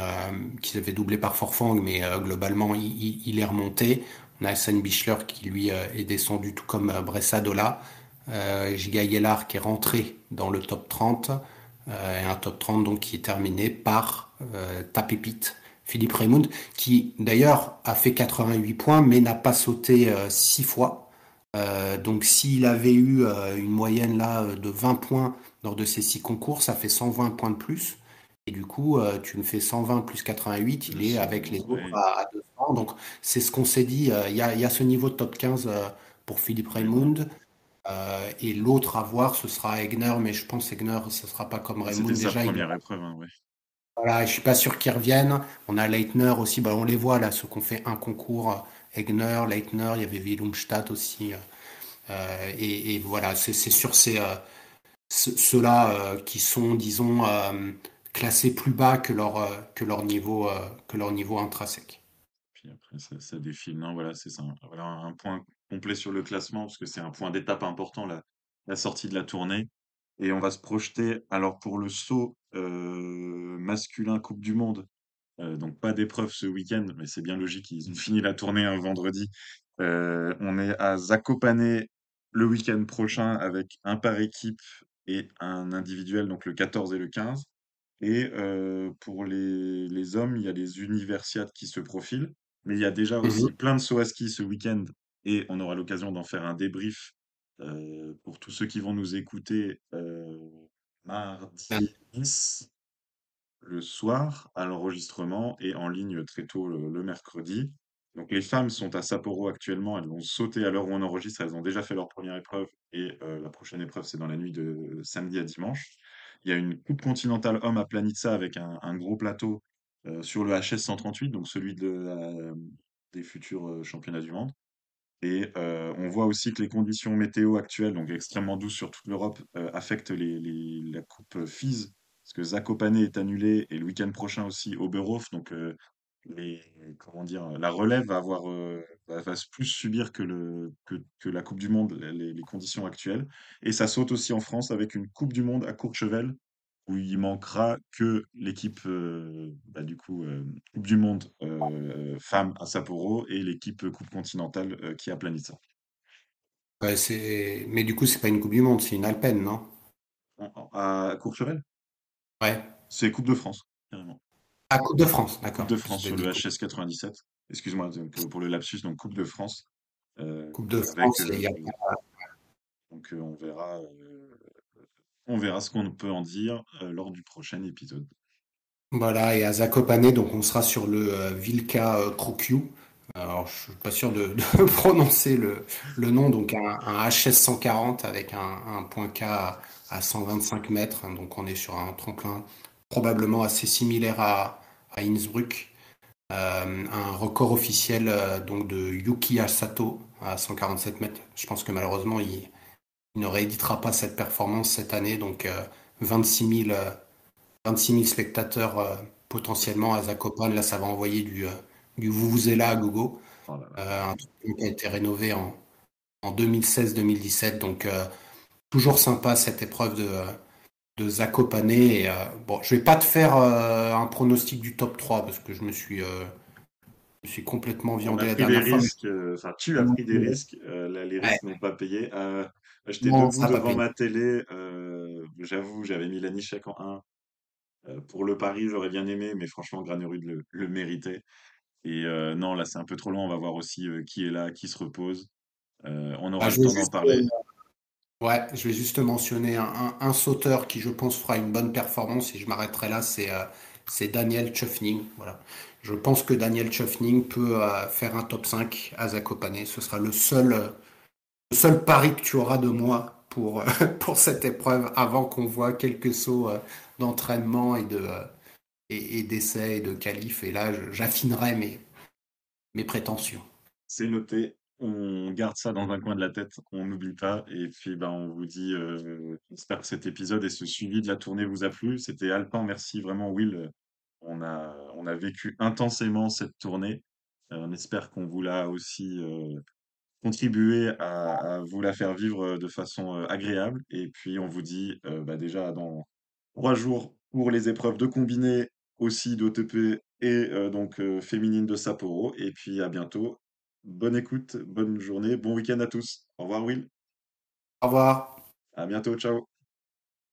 qui s'est fait doubler par Forfang, mais globalement il, est remonté. On a Hassan Bichler qui lui est descendu tout comme Bressadola. Euh, Giga Yellar qui est rentré dans le top 30, euh, et un top 30 donc qui est terminé par euh, Philippe Raymond, qui d'ailleurs a fait 88 points, mais n'a pas sauté euh, 6 fois. Euh, donc s'il avait eu euh, une moyenne là euh, de 20 points lors de ces six concours, ça fait 120 points de plus. Et du coup, euh, tu me fais 120 plus 88, il est avec les 200, autres à, à 200. Donc c'est ce qu'on s'est dit. Il y a, il y a ce niveau de top 15 euh, pour Philippe Raymond. Et l'autre à voir, ce sera Egner, mais je pense Egner, ce sera pas comme Raymond. C'était sa Déjà, il première épreuve, hein, ouais. voilà, je suis pas sûr qu'ils reviennent. On a Leitner aussi, bah, on les voit là, ceux qui ont fait un concours. Egner, Leitner, il y avait Willumstadt aussi. euh, euh, et, voilà, c'est sur ces, euh, ce- ceux-là qui sont, disons, classés plus bas que leur, que leur niveau, que leur niveau intrinsèque. Puis après, ça, défile. Non, voilà, c'est ça. Voilà un point complet sur le classement, parce que c'est un point d'étape important, la, sortie de la tournée. Et on va se projeter, alors pour le saut masculin Coupe du Monde, euh, donc pas d'épreuve ce week-end, mais c'est bien logique, ils ont fini la tournée un vendredi. Euh, on est à Zakopane le week-end prochain avec un par équipe et un individuel, donc le 14 et le 15. Et euh, pour les, les hommes, il y a les universiades qui se profilent, mais il y a déjà aussi Mhm. plein de sauts à ski ce week-end et on aura l'occasion d'en faire un débrief pour tous ceux qui vont nous écouter mardi 10 le soir à l'enregistrement et en ligne très tôt le, mercredi. Donc les femmes sont à Sapporo actuellement, elles vont sauter à l'heure où on enregistre, elles ont déjà fait leur première épreuve et euh, la prochaine épreuve c'est dans la nuit de samedi à dimanche. Il y a une coupe continentale homme à Planitza avec un, gros plateau euh, sur le HS 138, donc celui de des futurs euh, championnats du monde. Et euh, on voit aussi que les conditions météo actuelles, donc extrêmement douces sur toute l'Europe, euh, affectent la coupe FIS, parce que Zakopane est annulé et le week-end prochain aussi Oberhof. Donc euh, les comment dire? La relève va avoir, heu, va va s plus subir que le que que la coupe du monde, les les conditions actuelles et ça saute aussi en France avec une coupe du monde à Courchevel où il manquera que l'équipe, heu, bah, du coup, coupe du monde, heu, femmes à Sapporo et l'équipe coupe continentale, qui est à Planitza. Ouais, mais du coup, c'est pas une coupe du monde, c'est une alpine, non? À Courchevel? Ouais. C'est coupe de France, carrément. Ah, coupe de France, Coupe d'accord. de Parce France sur le HS 97. Excuse-moi pour le lapsus, donc coupe de France, heu, coupe de France heu donc heu, on verra, on verra ce qu'on peut en dire, lors du prochain épisode. Voilà et à Zakopane, donc on sera sur le, heu, Krokwiu. Alors je suis pas sûr de prononcer le nom, donc un HS 140 avec un point K à à 125 mètres. Donc on est sur un tremplin probablement assez similaire à Innsbruck. Euh, un record officiel euh, donc de Yuki Asato à 147 mètres. Je pense que malheureusement il, ne rééditera pas cette performance cette année, donc euh, 26 000 euh, 26 000 spectateurs euh, potentiellement à Zakopane. Là, ça va envoyer du, du Vuvuzela à gogo. Oh là là. Euh, un truc qui a été rénové en, en 2016-2017. Donc, euh, toujours sympa cette épreuve de, de Zakopane. Et, euh, bon, je vais pas te faire euh, un pronostic du top 3 parce que je me suis, euh, je me suis complètement viandé la des dernière fois. Mais... risques, enfin tu as pris des risques, là les Ouais, risques n'ont pas payé. J'étais debout devant ma télé, j'avoue, j'avais mis Lanišek en 1. Heu, pour le pari, j'aurais bien aimé, mais franchement Granerud le le méritait et heu, non, là, c'est un peu trop long. On va voir aussi, heu, qui est là, qui se repose. Heu, on aura le je vais temps d'en euh, parler. ouais, je vais juste mentionner un, un- un sauteur qui, je pense, fera une bonne performance et je m'arrêterai là. C'est euh, Daniel Tchofning. Voilà. Je pense que Daniel Tchofning peut euh, faire un top 5 à Zakopane. Ce sera le seul, euh, le seul pari que tu auras de moi pour, euh, pour cette épreuve avant qu'on voit quelques sauts euh, d'entraînement et de, euh, et, d'essais de qualif. Et là, j'affinerai mes, mes prétentions. C'est noté. On garde ça dans un coin de la tête, on n'oublie pas. Et puis, ben, on vous dit, euh, j'espère que cet épisode et ce suivi de la tournée vous a plu. C'était Alpin. Merci vraiment, Will. On a, on a vécu intensément cette tournée. Euh, on espère qu'on vous l'a aussi euh, contribué à, vous la faire vivre de façon euh, agréable. Et puis, on vous dit euh, bah, déjà dans trois jours pour les épreuves de combiné aussi d'OTP et euh, donc euh, féminine de Sapporo. Et puis à bientôt. Bonne écoute, bonne journée, bon week-end à tous. Au revoir Will. Au revoir. À bientôt, ciao.